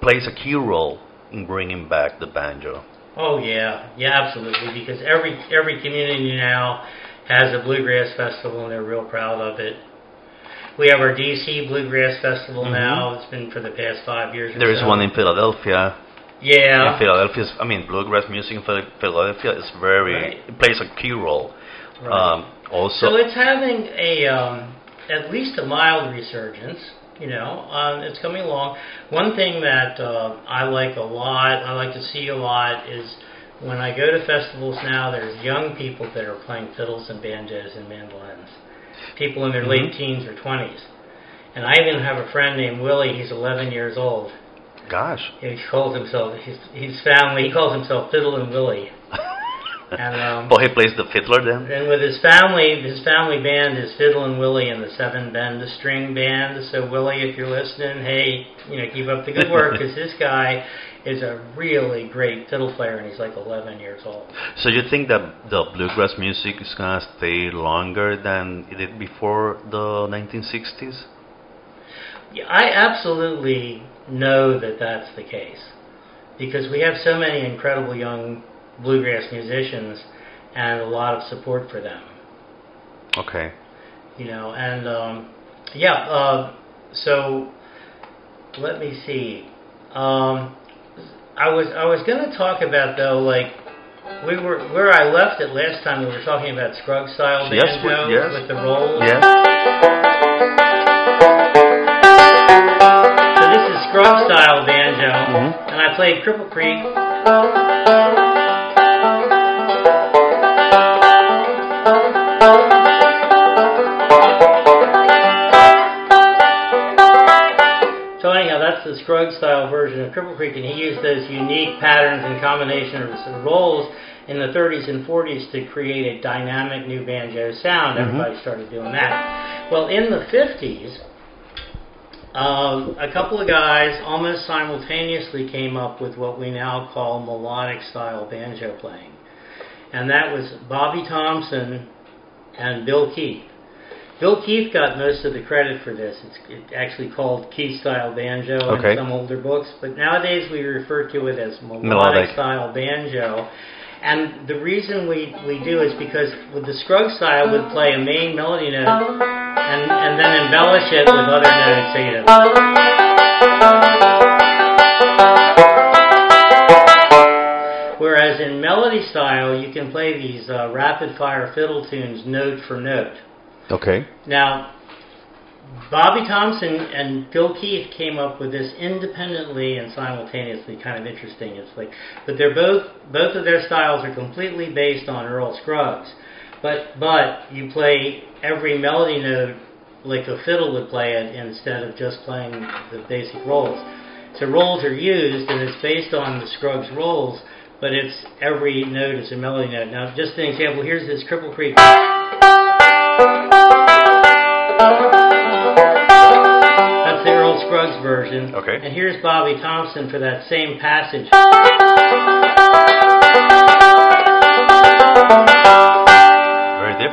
plays a key role in bringing back the banjo. Oh yeah, yeah, absolutely. Because every every community now has a bluegrass festival, and they're real proud of it. We have our DC Bluegrass Festival Mhm. now. It's been for the past five years. There is so. one in Philadelphia. Yeah. In Philadelphia, I mean, bluegrass music in Philadelphia is very Right. it plays a key role. Right. Um, also, So it's having a um, at least a mild resurgence. You know, um, it's coming along. One thing that uh, I like a lot, I like to see a lot, is when I go to festivals now. There's young people that are playing fiddles and banjos and mandolins. People in their late Mhm. teens or twenties. And I even have a friend named Willie. He's 11 years old, Gosh. He calls himself his his family. He calls himself Fiddlin' Willie. And um, But he plays the fiddler then. and with his family, his family band is Fiddle and Willie and the Seven Bend the String Band. So Willie, if you're listening, hey, you know, keep up the good work because this guy is a really great fiddle player and he's like 11 years old. So you think that the bluegrass music is gonna stay longer than it did before the 1960s? Yeah, I absolutely know that that's the case because we have so many incredible young bluegrass musicians and a lot of support for them. Okay. You know, and um, yeah, uh, so let me see. Um, I was I was going to talk about though, like we were where I left it last time. We were talking about Scruggs style Yes, banjo yes. with the rolls. Yes. Scruggs style banjo, Mhm. and I played Cripple Creek. So anyhow, that's the Scruggs style version of Cripple Creek, and he used those unique patterns and combinations of rolls in the 30s and 40s to create a dynamic new banjo sound. Mhm. Everybody started doing that. Well, in the 50s, um, a couple of guys almost simultaneously came up with what we now call melodic style banjo playing. And that was Bobby Thompson and Bill Keith. Bill Keith got most of the credit for this. It's it actually called Keith style banjo Okay. in some older books, but nowadays we refer to it as melodic, Melodic. style banjo. And the reason we, we do is because with the Scruggs style, we'd play a main melody note and, and then embellish it with other notes. So, you know, Whereas in melody style, you can play these uh, rapid fire fiddle tunes note for note. Okay. Now, Bobby Thompson and Bill Keith came up with this independently and simultaneously. Kind of interesting. It's like, but they're both both of their styles are completely based on Earl Scruggs. But but you play every melody note like a fiddle would play it instead of just playing the basic rolls. So rolls are used and it's based on the Scruggs rolls, but it's every note is a melody note. Now, just an example. Here's this Cripple Creek. That's the Earl Scruggs version. Okay. And here's Bobby Thompson for that same passage.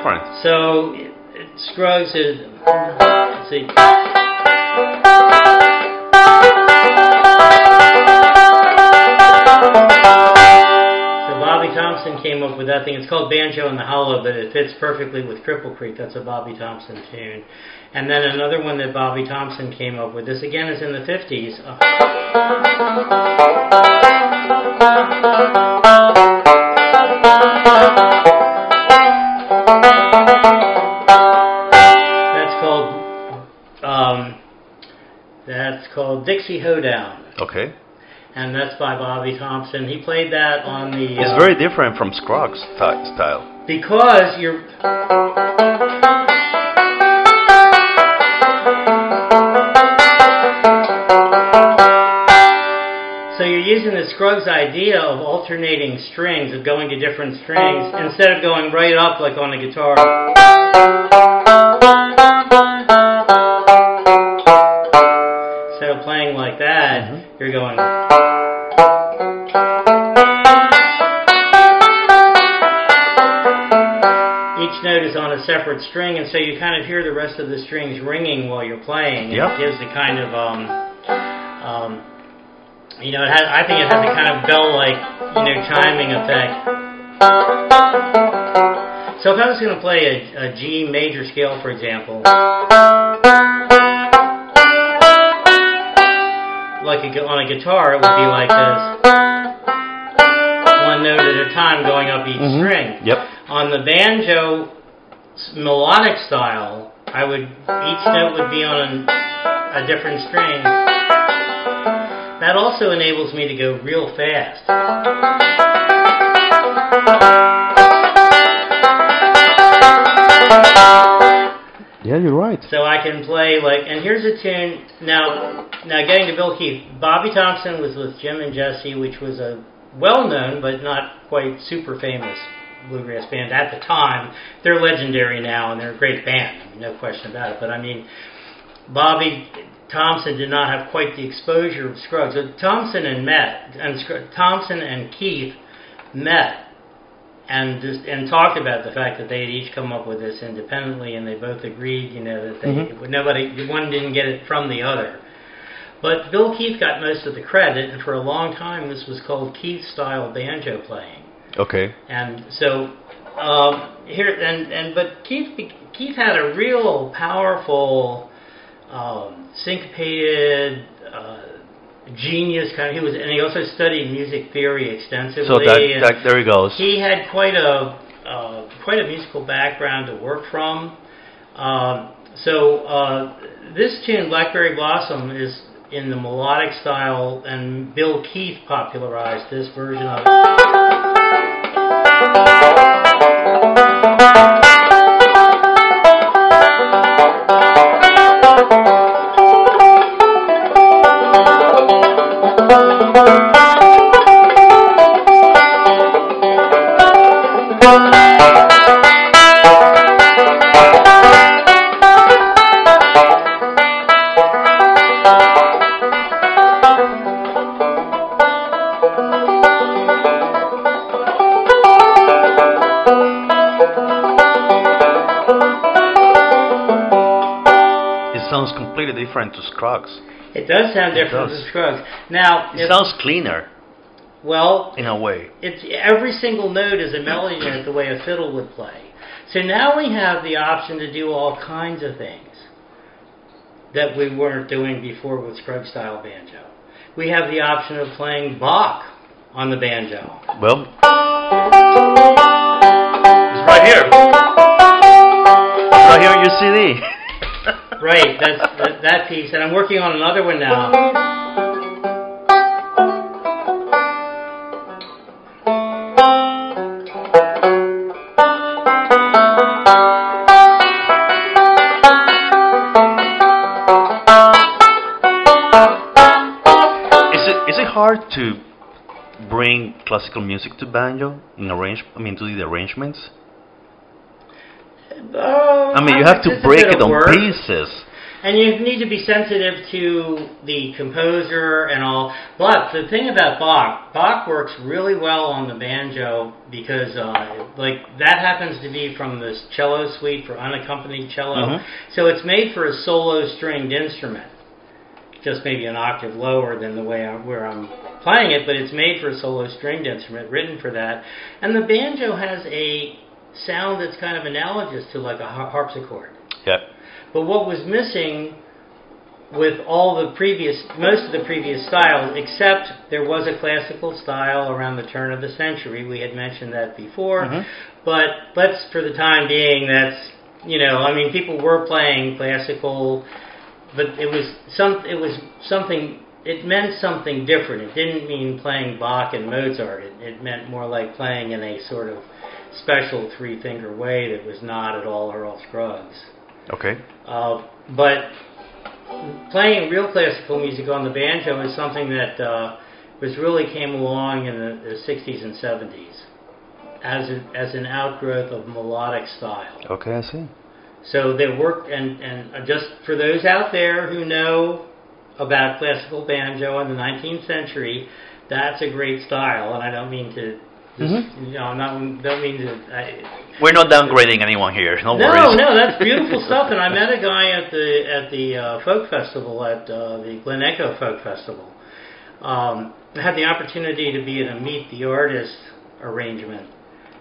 Very different. So it, it, Scruggs is. Let's see. So Bobby Thompson came up with that thing. It's called Banjo in the Hollow, but it fits perfectly with Cripple Creek. That's a Bobby Thompson tune. And then another one that Bobby Thompson came up with. This again is in the 50s. That's called Dixie Hoedown, Okay. and that's by Bobby Thompson. He played that on the It's uh, very different from Scruggs sti- style. because you're so you're using the Scruggs idea of alternating strings, of going to different strings instead of going right up like on a guitar. You're going. Each note is on a separate string, and so you kind of hear the rest of the strings ringing while you're playing. and Yep. It gives a kind of, um, um, you know, it has. I think it has a kind of bell-like, you know, chiming effect. So if I was going to play a, a G major scale, for example, like a, on a guitar, it would be like this, one note at a time going up each Mhm. string. Yep. On the banjo melodic style, I would each note would be on a, a different string. That also enables me to go real fast. Yeah, you're right. So I can play like, and here's a tune. Now, now getting to Bill Keith, Bobby Thompson was with Jim and Jesse, which was a well-known but not quite super famous bluegrass band at the time. They're legendary now, and they're a great band, no question about it. But I mean, Bobby Thompson did not have quite the exposure of Scruggs. So Thompson and met, and Thompson and Keith met and just, and talked about the fact that they had each come up with this independently, and they both agreed, you know, that they Mhm. nobody one didn't get it from the other. But Bill Keith got most of the credit, and for a long time, this was called Keith style banjo playing. Okay. And so um, here and and but Keith Keith had a real powerful um, syncopated. Uh, Genius kind of. He was, and he also studied music theory extensively. So that, that there he goes. he had quite a uh, quite a musical background to work from. Um, so uh, this tune, Blackberry Blossom, is in the melodic style, and Bill Keith popularized this version of it. It It does sound It different does. from Scruggs. Now, It sounds cleaner well, in a way. it's every single note is a melody note the way a fiddle would play. So now we have the option to do all kinds of things that we weren't doing before with Scruggs style banjo. We have the option of playing Bach on the banjo. Well, it's right here. It's right here in your CD. Right, that's that, that piece, and I'm working on another one now. Hard to bring classical music to banjo in arrange? I mean, to do the arrangements. I mean, you have to break it on work. pieces. And you need to be sensitive to the composer and all. But the thing about Bach, Bach works really well on the banjo because, uh, like, that happens to be from this cello suite for unaccompanied cello. Mhm. So it's made for a solo stringed instrument, just maybe an octave lower than the way I, where I'm playing it, but it's made for a solo stringed instrument, written for that. And the banjo has a sound that's kind of analogous to like a harpsichord. Yeah. But what was missing with all the previous, most of the previous styles, except there was a classical style around the turn of the century. We had mentioned that before. Mhm. But let's, for the time being, that's, you know, I mean, people were playing classical, but it was some, it was something, it meant something different. It didn't mean playing Bach and Mozart. It, it meant more like playing in a sort of special three finger way that was not at all Earl Scruggs. Okay. Uh, but playing real classical music on the banjo is something that uh, was really came along in the, the 60s and 70s as a, as an outgrowth of melodic style. Okay, I see. So they worked, and and just for those out there who know about classical banjo in the 19th century, that's a great style, and I don't mean to. Just, Mhm. You know, I'm not don't mean to. I, We're not downgrading anyone here. No, no, worries. no, that's beautiful stuff. And I met a guy at the at the uh, folk festival at uh, the Glen Echo Folk Festival. Um, I had the opportunity to be in a meet the artist arrangement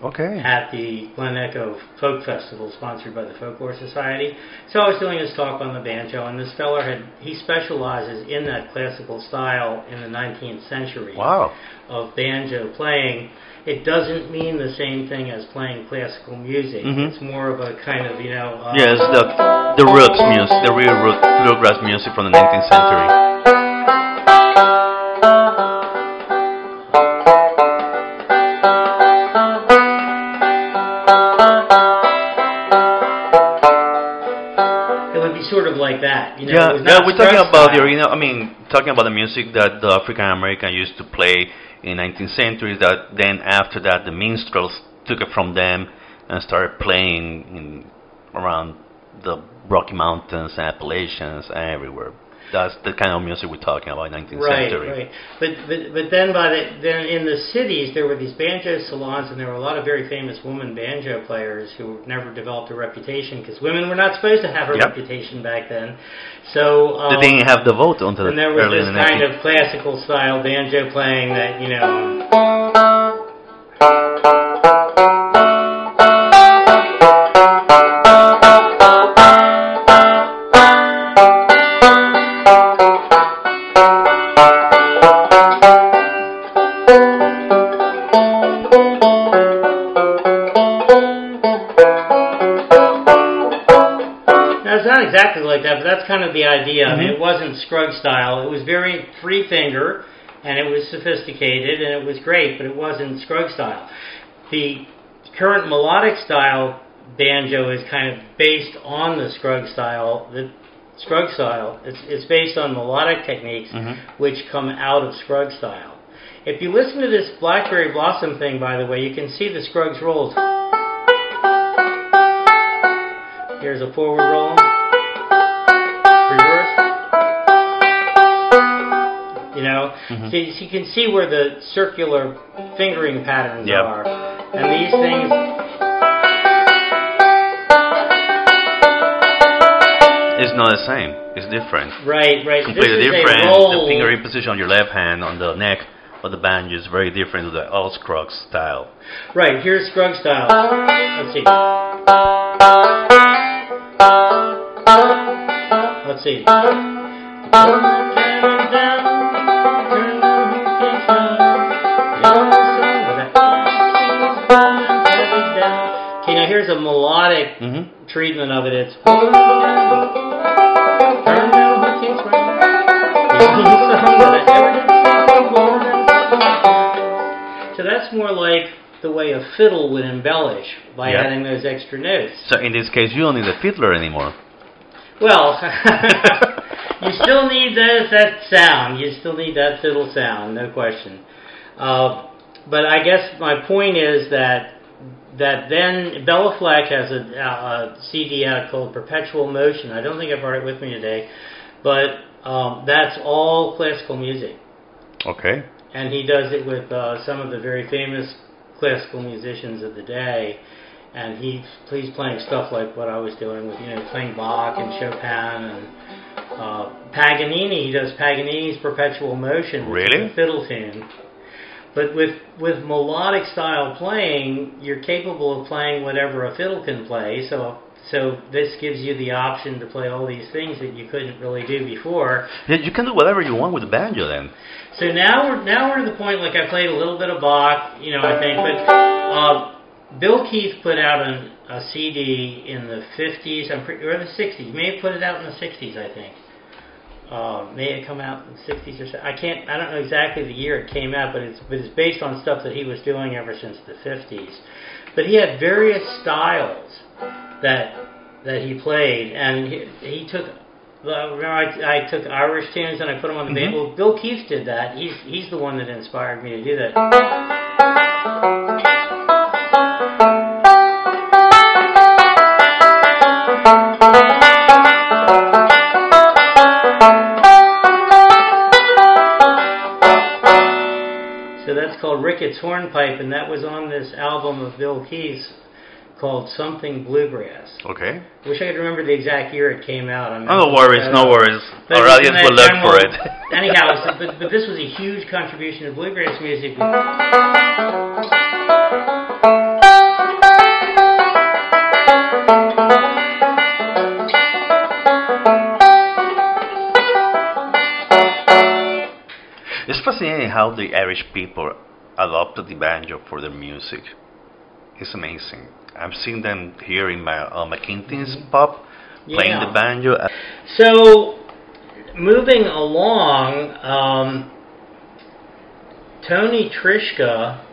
Okay. at the Glen Echo Folk Festival, sponsored by the Folklore Society. So I was doing his talk on the banjo, and this feller had he specializes in that classical style in the 19th century Wow. of banjo playing. It doesn't mean the same thing as playing classical music. Mhm. It's more of a kind of you know. Uh, Yes, the the roots music, the real root bluegrass music from the 19th century. That. You know, yeah, yeah, we're talking about the original. I mean, talking about the music that the African American used to play in 19th century. That then after that, the minstrels took it from them and started playing in around the Rocky Mountains, Appalachians, everywhere. That's the kind of music we're talking about, 19th Right, century. right. But, but but then by the then in the cities there were these banjo salons and there were a lot of very famous women banjo players who never developed a reputation because women were not supposed to have a Yep. reputation back then. So um, They didn't have the vote until and there was this the kind 19th. of classical style banjo playing that you know. Of the idea. Mhm. it wasn't Scruggs style. It was very free finger, and it was sophisticated, and it was great, but it wasn't Scruggs style. The current melodic style banjo is kind of based on the Scruggs style. The Scruggs style. It's it's based on melodic techniques Mhm. which come out of Scruggs style. If you listen to this Blackberry Blossom thing, by the way, you can see the Scruggs rolls. Here's a forward roll. You know, Mhm. so you can see where the circular fingering patterns Yep. are. And these things, It's not the same. It's different. right, right. Completely this is different. The fingering position on your left hand on the neck of the banjo is very different to the old Scruggs style. Right, here's Scruggs style. Let's see. Let's see. A melodic Mm-hmm. treatment of it. It's so that's more like the way a fiddle would embellish by Yeah. adding those extra notes. So in this case, you don't need a fiddler anymore. Well, you still need that, that sound. You still need that fiddle sound, no question. Uh, but I guess my point is that that then Béla Fleck has a, a CD out called Perpetual Motion. I don't think I brought it with me today, but um, that's all classical music, Okay. and he does it with uh, some of the very famous classical musicians of the day. And he he's playing stuff like what I was doing with you know playing Bach and Chopin and uh, Paganini. He does Paganini's Perpetual Motion, Really? fiddle tune. But with with melodic style playing, you're capable of playing whatever a fiddle can play. So so this gives you the option to play all these things that you couldn't really do before. You can do whatever you want with the banjo then. So now we're now we're to the point like I played a little bit of Bach, you know, I think, but uh, Bill Keith put out an, a CD in the 50s, I'm pretty, or the 60s. He may have put it out in the 60s, I think. Uh, may have come out in the 60s or so. I can't. I don't know exactly the year it came out, but it's but it's based on stuff that he was doing ever since the 50s. But he had various styles that that he played, and he, he took. well, Remember, I, I took Irish tunes and I put them on the Mhm. band. Well, Bill Keith did that. He's he's the one that inspired me to do that. Called Ricketts Hornpipe, and that was on this album of Bill Keith's called Something Bluegrass. Okay. I wish I could remember the exact year it came out. I'm Oh, no worries, no worries. But Our audience will look for it. Anyhow, so- but, but this was a huge contribution to bluegrass music. It's fascinating how the Irish people adopted the banjo for their music. It's amazing. I've seen them here in my uh, McKinsey's pub playing Yeah. the banjo. So, moving along, um, Tony Trischka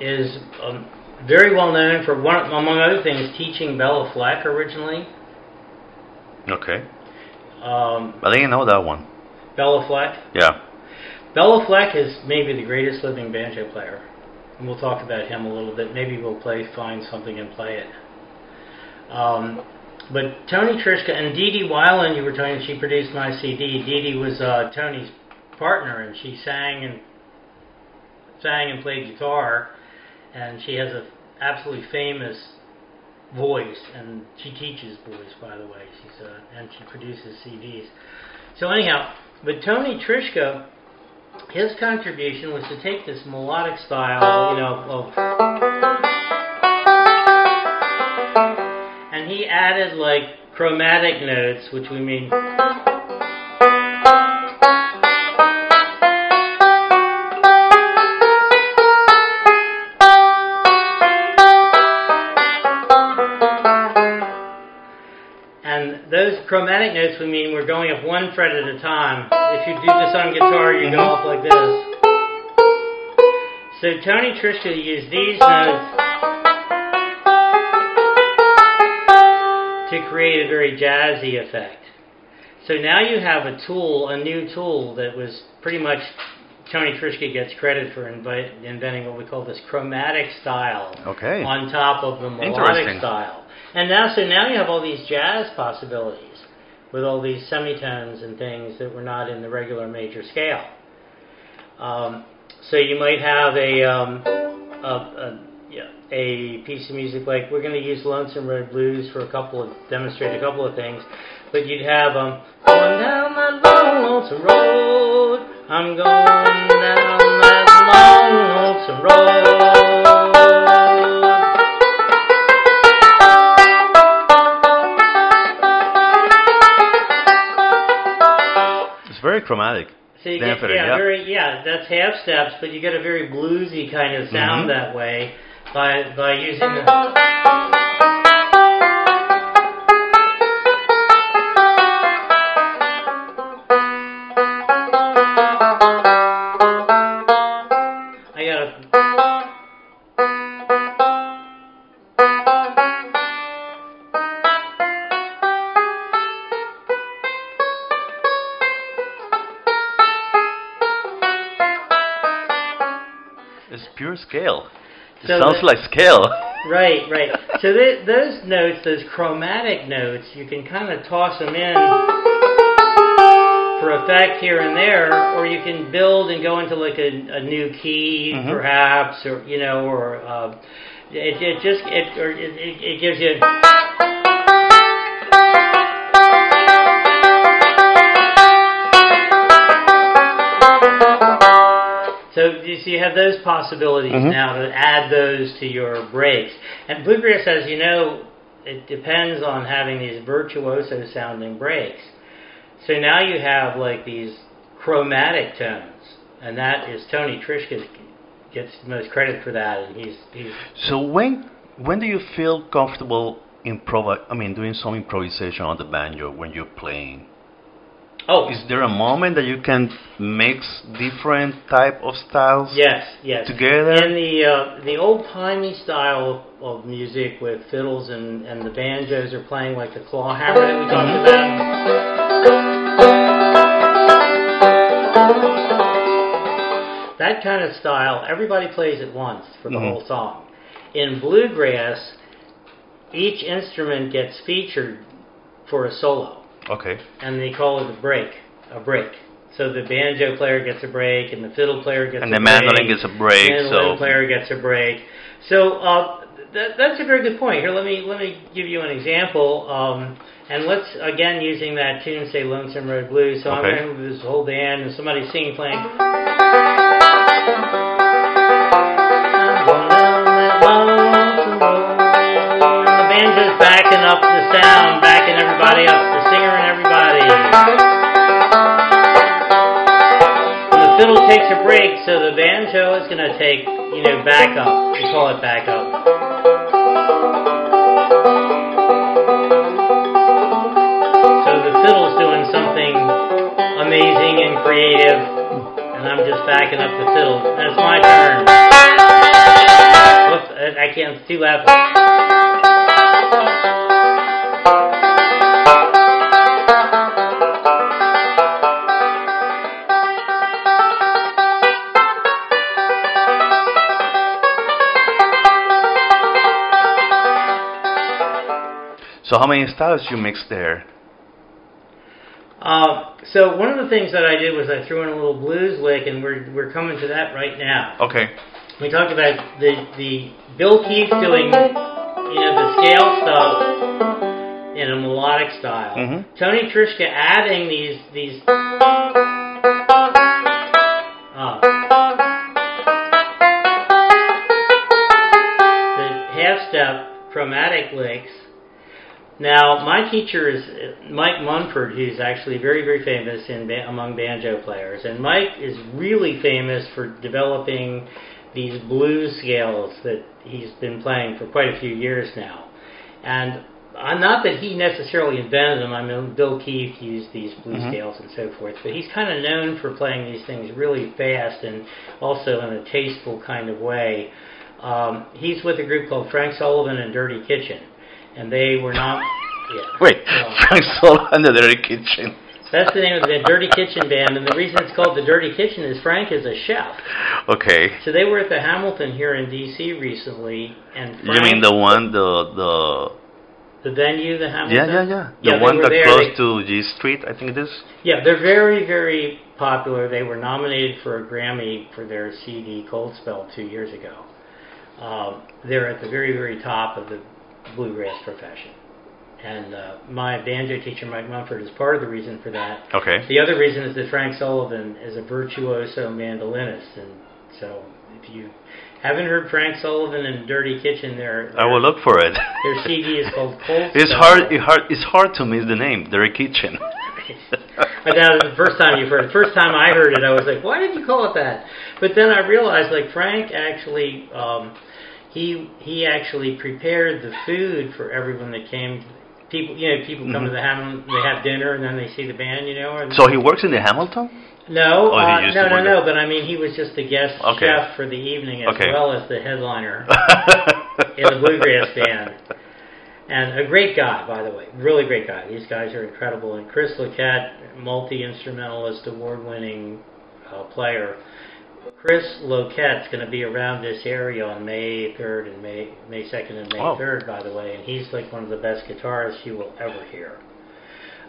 is um, very well known for one, among other things, teaching Béla Fleck originally. Okay. Um, I didn't know that one. Béla Fleck. Yeah. Béla Fleck is maybe the greatest living banjo player. And we'll talk about him a little bit. Maybe we'll play, find something and play it. Um, but Tony Trischka and Dede Wyland, you were telling me she produced my CD. Dee Dee was uh, Tony's partner, and she sang and sang and played guitar, and she has a absolutely famous voice, and she teaches voice, by the way. She's uh, and she produces CDs. So anyhow, but Tony Trischka, his contribution was to take this melodic style, you know, of, and he added like chromatic notes, which we mean. Chromatic notes we mean we're going up one fret at a time. If you do this on guitar, you go up like this. So Tony Trischka used these notes to create a very jazzy effect. So now you have a tool, a new tool that was pretty much Tony Trischka gets credit for inventing what we call this chromatic style Okay. on top of the melodic style. And now, so now you have all these jazz possibilities with all these semitones and things that were not in the regular major scale. Um, so you might have a, um, a, a, a piece of music like we're going to use Lonesome Road Blues for a couple of demonstrate a couple of things, but you'd have um, going down that long lonesome road. I'm going down that long lonesome road. Very chromatic. So you get, yeah, yeah. very yeah, that's half steps, but you get a very bluesy kind of sound Mhm. that way by by using the. So sounds the- like scale. Right, right. So th- those notes, those chromatic notes, you can kind of toss them in for effect here and there, or you can build and go into like a, a new key, Mhm. perhaps, or you know, or uh, it, it just it or it, it, it gives you. So you see, you have those possibilities Mhm. now to add those to your breaks. And bluegrass, as you know, it depends on having these virtuoso sounding breaks. So now you have like these chromatic tones, and that is Tony Trischka gets the most credit for that, and he's he's So when when do you feel comfortable improv? I mean, doing some improvisation on the banjo when you're playing? Oh Is there a moment that you can mix different type of styles yes yes together? And the uh, the old timey style of, music with fiddles and, and the banjos are playing like the claw hammer that we talked about. That kind of style, everybody plays at once for the Mhm. whole song. In bluegrass, each instrument gets featured for a solo okay. and they call it a break, a break. So the banjo player gets a break, and the fiddle player gets And a break. And the mandolin gets a break, the so player gets a break. So uh, that, that's a very good point. Here, let me let me give you an example. Um, and let's again using that tune, say "Lonesome Road Blues." So I'm Okay. going to this whole band and somebody singing, playing. I'm going down that lonesome road. And the banjo's backing up the sound, backing everybody up, the singer the fiddle takes a break, so the banjo is going to take, you know, back up. We call it back up. So the fiddle's doing something amazing and creative, and I'm just backing up the fiddle. And it's my turn. Whoops, I I can't, it's too loud. So how many styles you mix there? Uh, so one of the things that I did was I threw in a little blues lick, and we're we're coming to that right now. Okay. We talked about the the Bill Keith doing you know the scale stuff in a melodic style. Mhm. Tony Trischka adding these these. Uh, the half step chromatic licks. Now, my teacher is Mike Munford, who's actually very, very famous in ba- among banjo players, and Mike is really famous for developing these blues scales that he's been playing for quite a few years now. And uh, not that he necessarily invented them. I mean, Bill Keith used these blues Mhm. scales and so forth, but he's kind of known for playing these things really fast and also in a tasteful kind of way. Um, he's with a group called Frank Solivan and Dirty Kitchen, and they were not. Yeah. Wait, Well, Frank Solo and the Dirty Kitchen. that's the name of the Dirty Kitchen band, and the reason it's called the Dirty Kitchen is Frank is a chef. Okay. So they were at the Hamilton here in D.C. recently, and You Frank, mean the one, the the the venue, the Hamilton? yeah yeah yeah, the Yeah, one that there. close They- to G Street, I think it is. Yeah, they're very, very popular. They were nominated for a Grammy for their CD Cold Spell two years ago. Um, they're at the very, very top of the bluegrass profession. And uh, my banjo teacher, Mike Munford, is part of the reason for that. Okay. The other reason is that Frank Solivan is a virtuoso mandolinist. And so if you haven't heard Frank Solivan and Dirty Kitchen, there. I will look for it. their CD is called Cold It's hard. It hard. It's hard to miss the name, Dirty Kitchen. But that was the first time you've heard it. The first time I heard it, I was like, why did you call it that? But then I realized, like, Frank actually, um, he he actually prepared the food for everyone that came. People, you know, people come Mhm. to the Hamilton, they have dinner, and then they see the band, you know. So he works in the Hamilton. no, Oh, uh, no, no, no. But I mean, he was just the guest Okay. chef for the evening as Okay. well as the headliner in the bluegrass band. And a great guy, by the way, really great guy. These guys are incredible. And Chris Luquette, multi instrumentalist, award winning uh, player. Chris Luquette's going to be around this area on May 3rd and May May 2nd and May Oh. 3rd, by the way. And he's like one of the best guitarists you will ever hear.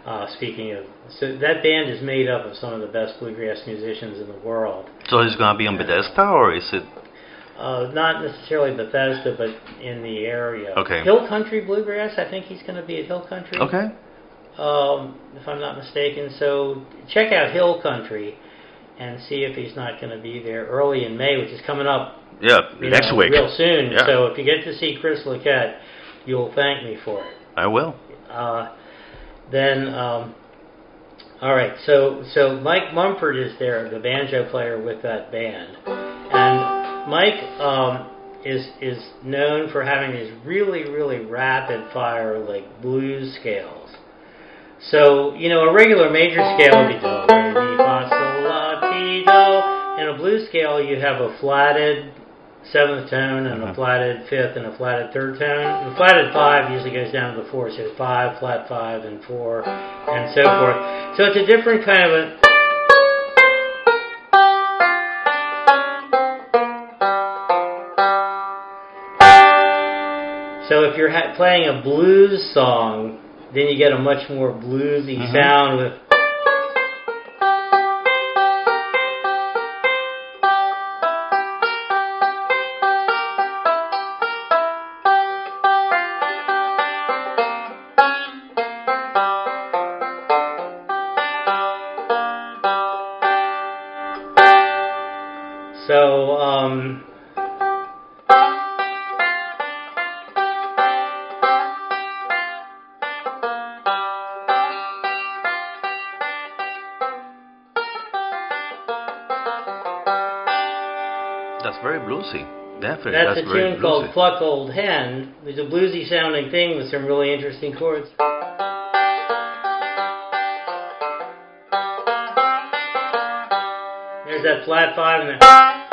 Uh, speaking of, so that band is made up of some of the best bluegrass musicians in the world. so he's gonna be on Bethesda, or is it? Uh, not necessarily Bethesda, but in the area. Okay. Hill Country Bluegrass. I think he's going to be at Hill Country. Okay. Um, if I'm not mistaken. So check out Hill Country and see if he's not going to be there early in May, which is coming up Yeah, next know, week. real soon. Yeah. So if you get to see Chris Luquette, you'll thank me for it. I will. Uh, then, um, all right. So so Mike Munford is there, the banjo player with that band, and Mike um, is is known for having these really really rapid fire like blues scales. So you know a regular major scale would be do In a blues scale, you have a flatted seventh tone and a Mhm. flatted fifth and a flatted third tone. The flatted five usually goes down to the four, so it's five, flat five, and four, and so forth. So it's a different kind of a. So if you're ha- playing a blues song, then you get a much more bluesy Mhm. sound with. That's, that's, a tune bluesy. called Cluck Old Hen. It's a bluesy sounding thing with some really interesting chords. There's that flat five and that.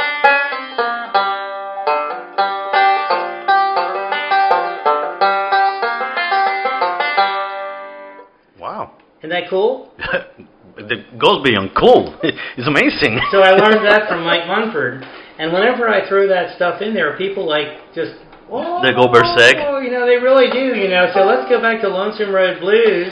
Wow. Isn't that cool? it goes beyond cool. It's amazing. So I learned that from Mike Munford, and whenever I throw that stuff in there, people like just Oh, They go berserk. Oh, you know, they really do, you know. So let's go back to Lonesome Road Blues,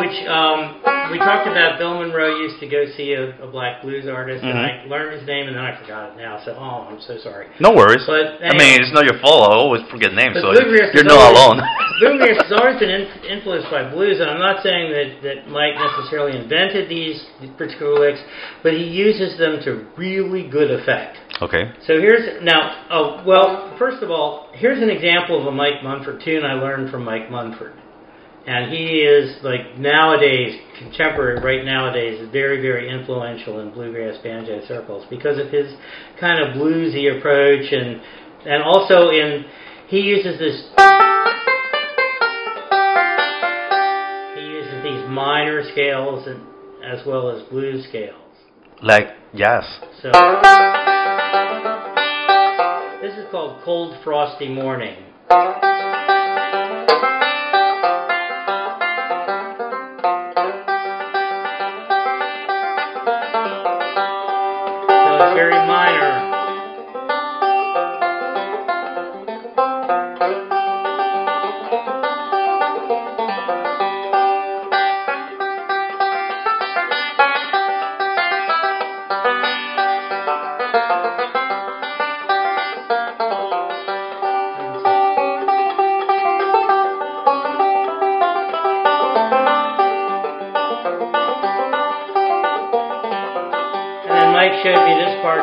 which um, we talked about. Bill Monroe used to go see a, a black blues artist, and I learned his name, and then I forgot it now. So, oh, I'm so sorry. No worries. But I mean, it's not your fault. I always forget names, so bluegrass you're not alone. bluegrass has always been in, influenced by blues, and I'm not saying that, that Mike necessarily invented these particular licks, but he uses them to really good effect. Okay. So here's now. Oh well, first of all, here's an example of a Mike Munford tune I learned from Mike Munford, and he is like nowadays contemporary, right nowadays, is very very influential in bluegrass banjo circles because of his kind of bluesy approach and and also in he uses this. He uses these minor scales and as well as blues scales. Like jazz. So called Cold Frosty Morning. So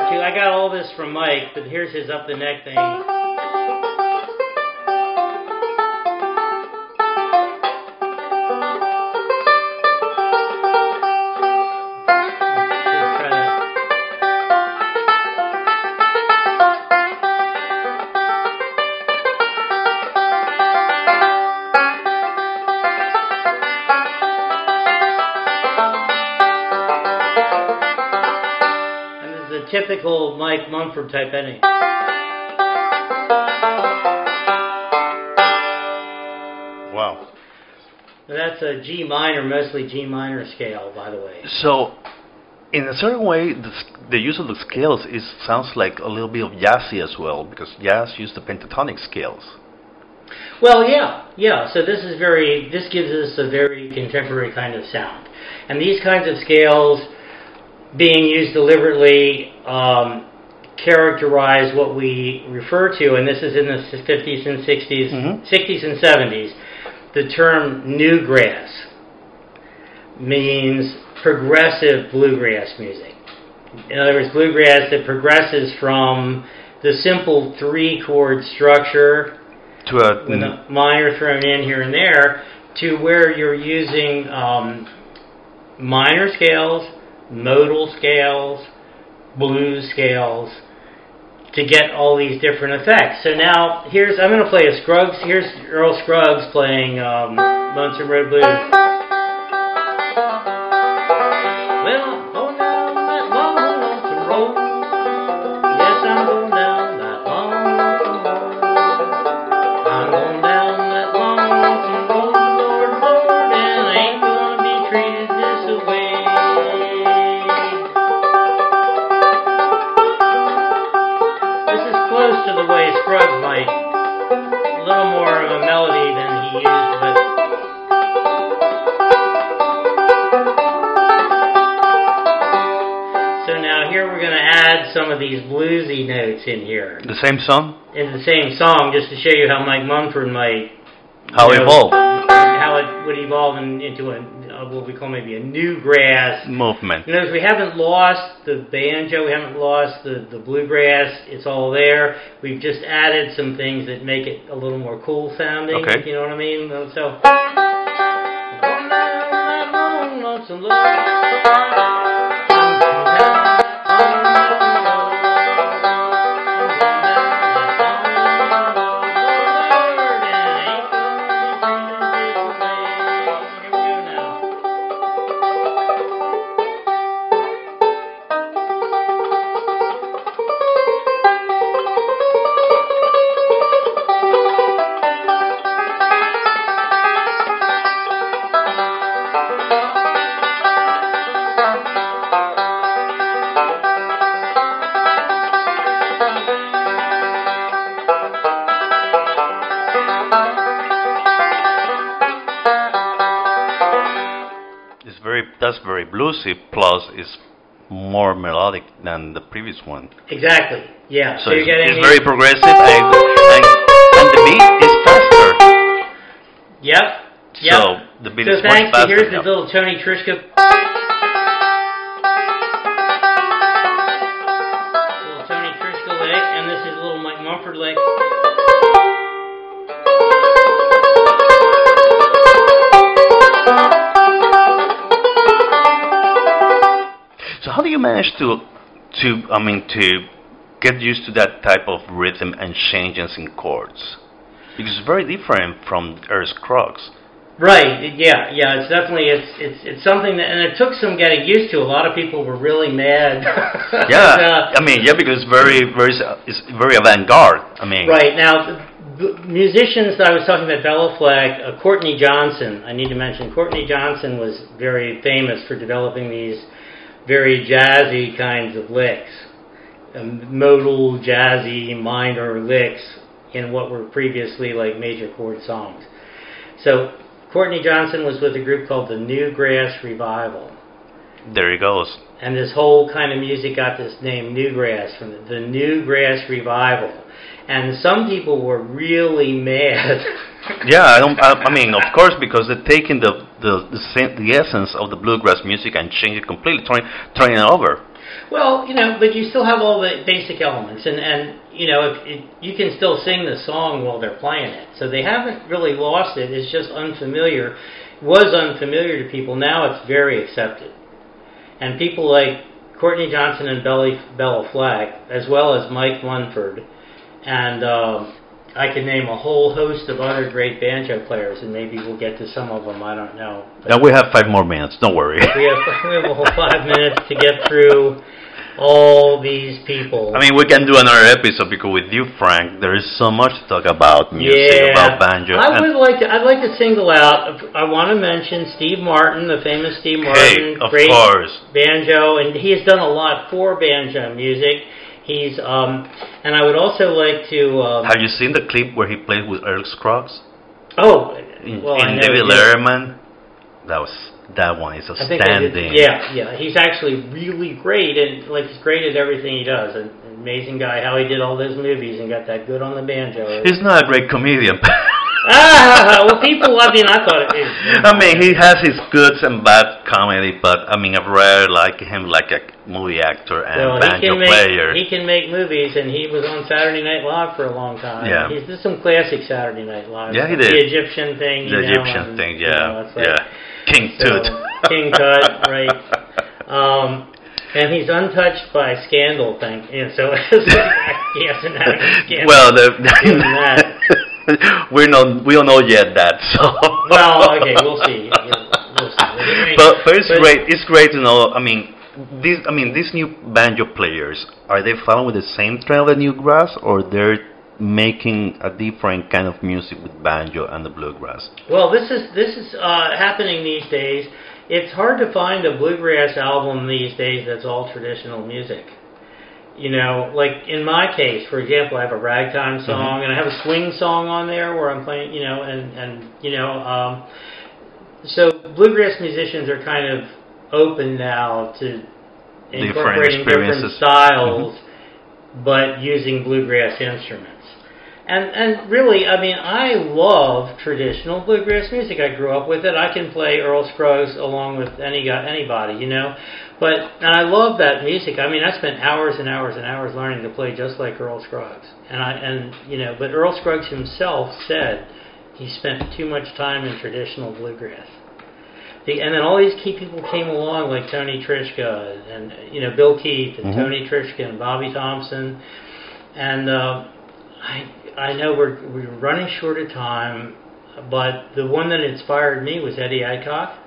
too. I got all this from Mike, but here's his up the neck thing. Munford type ending. Wow. That's a G minor, mostly G minor scale, by the way. So, in a certain way, the, the use of the scales is sounds like a little bit of jazzy as well, because jazz used the pentatonic scales. Well, yeah, yeah. So this is very, this gives us a very contemporary kind of sound. And these kinds of scales being used deliberately um, characterize what we refer to, and this is in the 50s and 60s, Mhm. 60s and 70s, the term newgrass means progressive bluegrass music. In other words, bluegrass that progresses from the simple three chord structure To a with a minor thrown in here and there to where you're using um, minor scales, modal scales, blues scales to get all these different effects. So now here's I'm going to play a Scruggs. Here's Earl Scruggs playing um, Lonesome Road Blues. Of these bluesy notes in here the same song. in the same song, just to show you how Mike Munford might How you know, evolved how it would evolve in, into a uh, what we call maybe a new grass. movement. You know, we haven't lost the banjo, we haven't lost the, the bluegrass. It's all there. We've just added some things that make it a little more cool sounding. Okay. if You know what I mean? So. That's very bluesy. Plus, it's more melodic than the previous one. Exactly. Yeah. So, you're it's, getting it's very progressive, and, and, and the beat is faster. Yep. Yep. So the beat So is much thanks. faster. Here's yeah. the little Tony Trischka. How do you manage to, to I mean, to get used to that type of rhythm and changes in chords? Because it's very different from Earl Scruggs. Right. Yeah. Yeah. It's definitely it's it's it's something that and it took some getting used to. A lot of people were really mad. Yeah, Uh, I mean, yeah, because it's very, very, it's very avant-garde. I mean, Right now, musicians that I was talking about, Béla Fleck, uh, Courtney Johnson. I need to mention Courtney Johnson was very famous for developing these very jazzy kinds of licks, um, modal jazzy minor licks in what were previously like major chord songs. So Courtney Johnson was with a group called the New Grass Revival. there he goes. And this whole kind of music got this name Newgrass from the, the Newgrass Revival. And some people were really mad. Yeah, I don't. I, I mean, of course, because they're taking the the the, sen- the essence of the bluegrass music and changing it completely, turning turning it over. well, you know, but you still have all the basic elements, and and you know, if it, you can still sing the song while they're playing it. So they haven't really lost it. It's just unfamiliar. Was unfamiliar to people. Now it's very accepted, and people like Courtney Johnson and Belly, Béla Fleck, as well as Mike Munford, and um, I can name a whole host of other great banjo players, and maybe we'll get to some of them. I don't know. But Now we have five more minutes. Don't worry. we have we have a whole five minutes to get through all these people. I mean, we can do another episode because with you, Frank, there is so much to talk about music, yeah, about banjo. I would like to. I'd like to single out. I want to mention Steve Martin, the famous Steve hey, Martin, of great course. banjo, and he has done a lot for banjo music. He's um, and I would also like to. Um, Have you seen the clip where he played with Earl Scruggs oh, in, well, I in know, David. Letterman? That was that one is outstanding. yeah, yeah. He's actually really great, and like he's great at everything he does. An amazing guy. How he did all those movies and got that good on the banjo. He's not a great comedian. ah, well, people. I mean, I thought it. it I mean, he has his goods and bad comedy, but I mean, I've rarely like him like a movie actor and well, he banjo can make player. he can make movies, and he was on Saturday Night Live for a long time. Yeah. he's did some classic Saturday Night Live. Yeah, he did The. Egyptian thing. the you know, Egyptian and, thing, you yeah, know, it's like- yeah. King So, Tut. King Tut, right. Um, and he's untouched by scandal, thank you. So he hasn't had any scandal. well, the, that. we're not we don't know yet that. So well, okay, we'll see. We'll, we'll see. But, but it's But- great. It's great to know. I mean, these I mean these new banjo players are they following the same trend of the new grass, or they're making a different kind of music with banjo and the bluegrass? Well, this is this is uh, happening these days. It's hard to find a bluegrass album these days that's all traditional music. You know, like in my case, for example, I have a ragtime song and I have a swing song on there where I'm playing. You know, and and you know, um, so bluegrass musicians are kind of open now to incorporating different styles, but using bluegrass instruments. And and really, I mean, I love traditional bluegrass music. I grew up with it. I can play Earl Scruggs along with any guy, anybody, you know. But and I love that music. I mean, I spent hours and hours and hours learning to play just like Earl Scruggs. And I and you know, but Earl Scruggs himself said he spent too much time in traditional bluegrass. The, and then all these key people came along, like Tony Trischka and you know Bill Keith and Mhm. Tony Trischka and Bobby Thompson, and uh, I I know we're we're running short of time, but the one that inspired me was Eddie Adcock.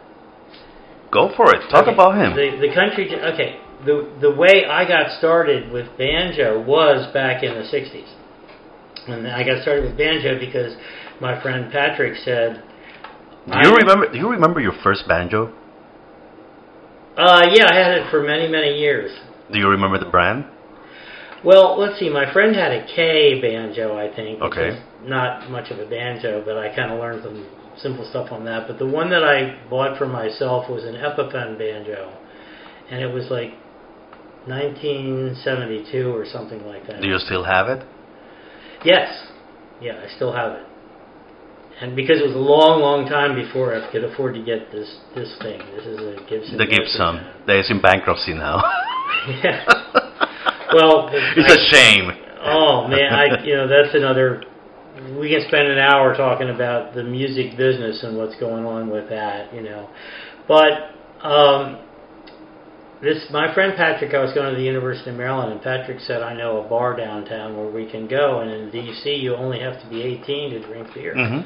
Go for it. Talk Okay, about him. The the country. Okay, the the way I got started with banjo was back in the '60s, and I got started with banjo because my friend Patrick said. do you remember? Do you remember your first banjo? Uh, yeah, I had it for many many years. Do you remember the brand? Well, let's see. My friend had a Kay banjo, I think. Okay. Not much of a banjo, but I kind of learned some simple stuff on that. But the one that I bought for myself was an Epiphone banjo, and it was like 1972 or something like that. Do you still have it? Yes. Yeah, I still have it. And because it was a long, long time before I could afford to get this this thing. This is a Gibson. The Gibson. That is in bankruptcy now. yeah. Well, it's a shame. Oh man, I you know that's another. We can spend an hour talking about the music business and what's going on with that, you know. But um, this my friend Patrick, I was going to the University of Maryland, and Patrick said I know a bar downtown where we can go, and in D.C. you only have to be 18 to drink beer. hmm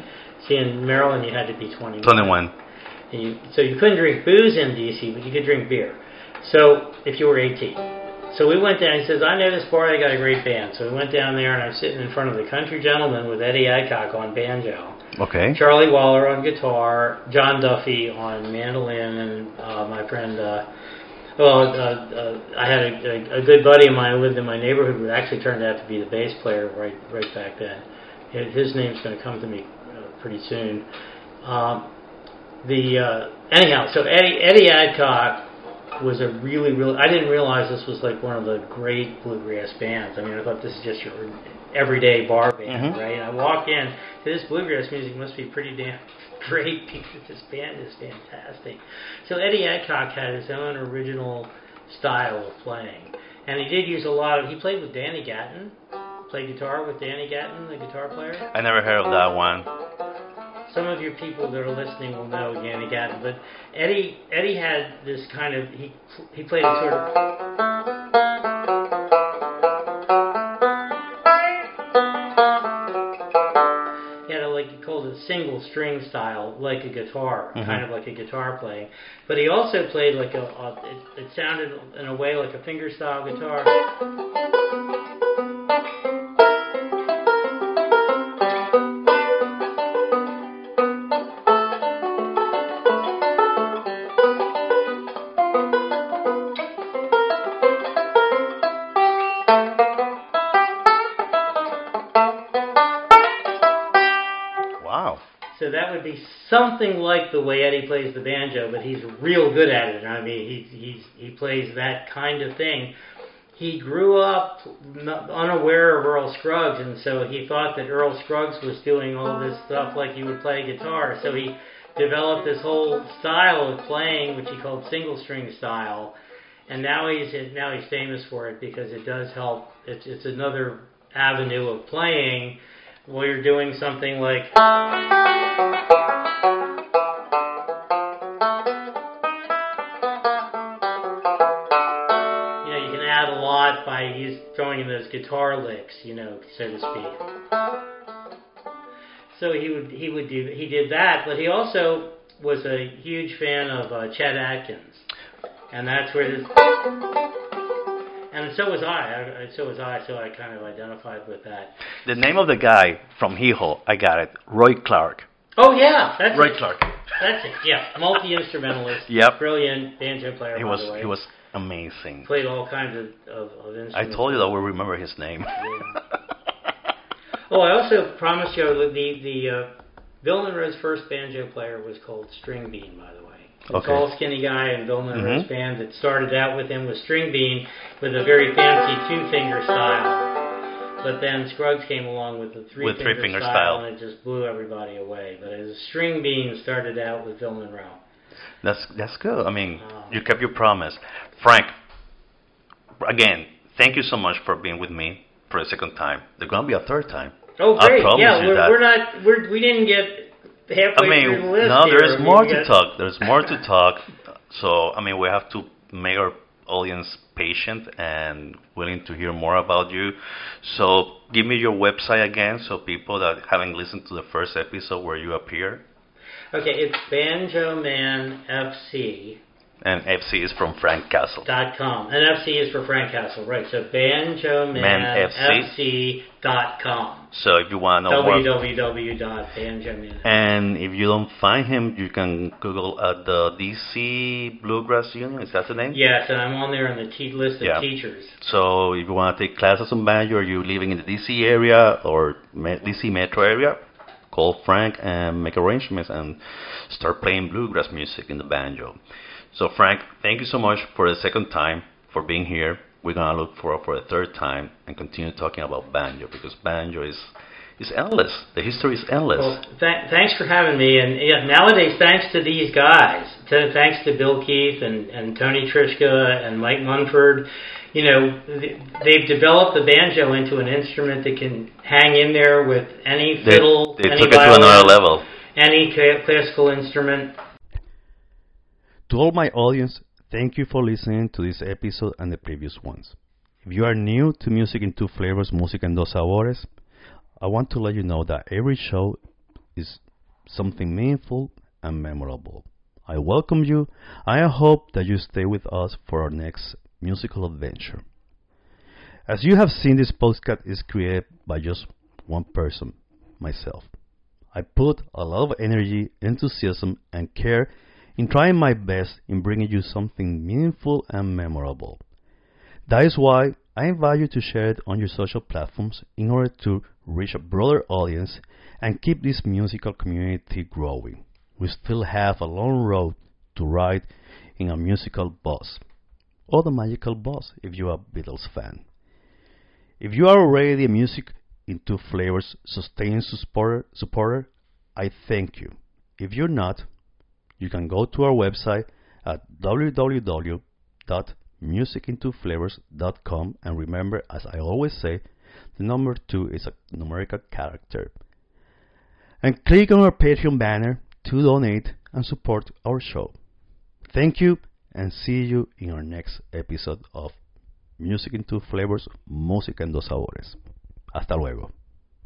See, in Maryland you had to be 21. 21. And you, so you couldn't drink booze in D.C., but you could drink beer. So if you were 18. So we went down. He says, "I know this bar. They got a great band." So we went down there, and I'm sitting in front of the Country Gentleman with Eddie Adcock on banjo, Okay. Charlie Waller on guitar, John Duffy on mandolin, and uh, my friend. Uh, well, uh, uh, I had a, a, a good buddy of mine who lived in my neighborhood who actually turned out to be the bass player right right back then. His his name's going to come to me uh, pretty soon. Um, the uh, anyhow, so Eddie Eddie Adcock was a really really. I didn't realize this was like one of the great bluegrass bands. I mean, I thought this is just your everyday bar band, Mhm. right? And I walk in, this bluegrass music must be pretty damn great because this band is fantastic. So Eddie Adcock had his own original style of playing, and he did use a lot of. He played with Danny Gatton, played guitar with Danny Gatton, the guitar player. I never heard of that one. Some of your people that are listening will know Danny Gatton, but Eddie Eddie had this kind of he he played a sort of. He had like he called it single string style, like a guitar, Mhm. kind of like a guitar playing. But he also played like a, a it, it sounded in a way like a finger style guitar. Be something like the way Eddie plays the banjo, but he's real good at it. I mean, he he's, he plays that kind of thing. He grew up unaware of Earl Scruggs, and so he thought that Earl Scruggs was doing all this stuff like he would play guitar. So he developed this whole style of playing, which he called single string style. And now he's now he's famous for it because it does help. It's it's another avenue of playing where you're doing something like. By use, throwing in those guitar licks, you know, so to speak. So he would he would do he did that, but he also was a huge fan of uh, Chet Atkins, and that's where this. And so was I. I. So was I. So I kind of identified with that. The name of the guy from Hee-Haw, I got it. Roy Clark. Oh yeah, that's Roy it. Clark. That's it. Yeah, multi instrumentalist. Yep. Brilliant banjo player. He was he was amazing. played all kinds of, of, of I told you that we will remember his name. Oh, I also promised you the the uh, Bill Monroe's first banjo player was called String Bean, by the way. The Okay. tall, skinny guy in Bill Monroe's Mhm. band that started out with him was String Bean with a very fancy two finger style. But then Scruggs came along with the three With finger three-finger style, style. and it just blew everybody away. But as String Bean started out with Bill Monroe. That's that's good. I mean, you kept your promise, Frank. Again, thank you so much for being with me for a second time. There's gonna be a third time. Oh, I great! promise yeah, we're, we're not we're, we didn't get I halfway mean, through the list. no, here. there's I mean, more to talk. There's more to talk. So, I mean, we have to make our audience patient and willing to hear more about you. So, give me your website again so people that haven't listened to the first episode where you appear. Okay, it's Banjo Man FC. And FC is from Frank Castle. Dot com. And FC is for Frank Castle, right. So banjomanfc.com. So, if you want to know www.banjoman. And if you don't find him, you can Google at the DC Bluegrass Union. Is that the name? Yes, and I'm on there on the te- list of Yeah. teachers. So if you want to take classes on banjo, or you're living in the DC area or DC metro area, call Frank and make arrangements and start playing bluegrass music in the banjo. So Frank, thank you so much for the second time for being here. We're gonna look for for a third time and continue talking about banjo because banjo is is endless. The history is endless. Well, th- thanks for having me. And yeah, nowadays, thanks to these guys, to, thanks to Bill Keith and, and Tony Trischka and Mike Munford, you know, they've developed the banjo into an instrument that can hang in there with any They, fiddle, they any took it to violin, another level. any classical instrument. To all my audience, thank you for listening to this episode and the previous ones. If you are new to Music in Two Flavors, Música en Dos Sabores, I want to let you know that every show is something meaningful and memorable. I welcome you. I hope that you stay with us for our next musical adventure. As you have seen, this podcast is created by just one person, myself. I put a lot of energy, enthusiasm, and care in trying my best in bringing you something meaningful and memorable. That is why I invite you to share it on your social platforms in order to reach a broader audience and keep this musical community growing. We still have a long road to ride in a musical bus, or the magical Boss if you are a Beatles fan. If you are already a music in two flavors sustained supporter, supporter, I thank you. If you're not, you can go to our website at www.musicintoflavors.com and remember, as I always say, the number 2 is a numerical character. And click on our Patreon banner to donate and support our show. Thank you and see you in our next episode of Music in Two Flavors, Música en Dos Sabores. Hasta luego.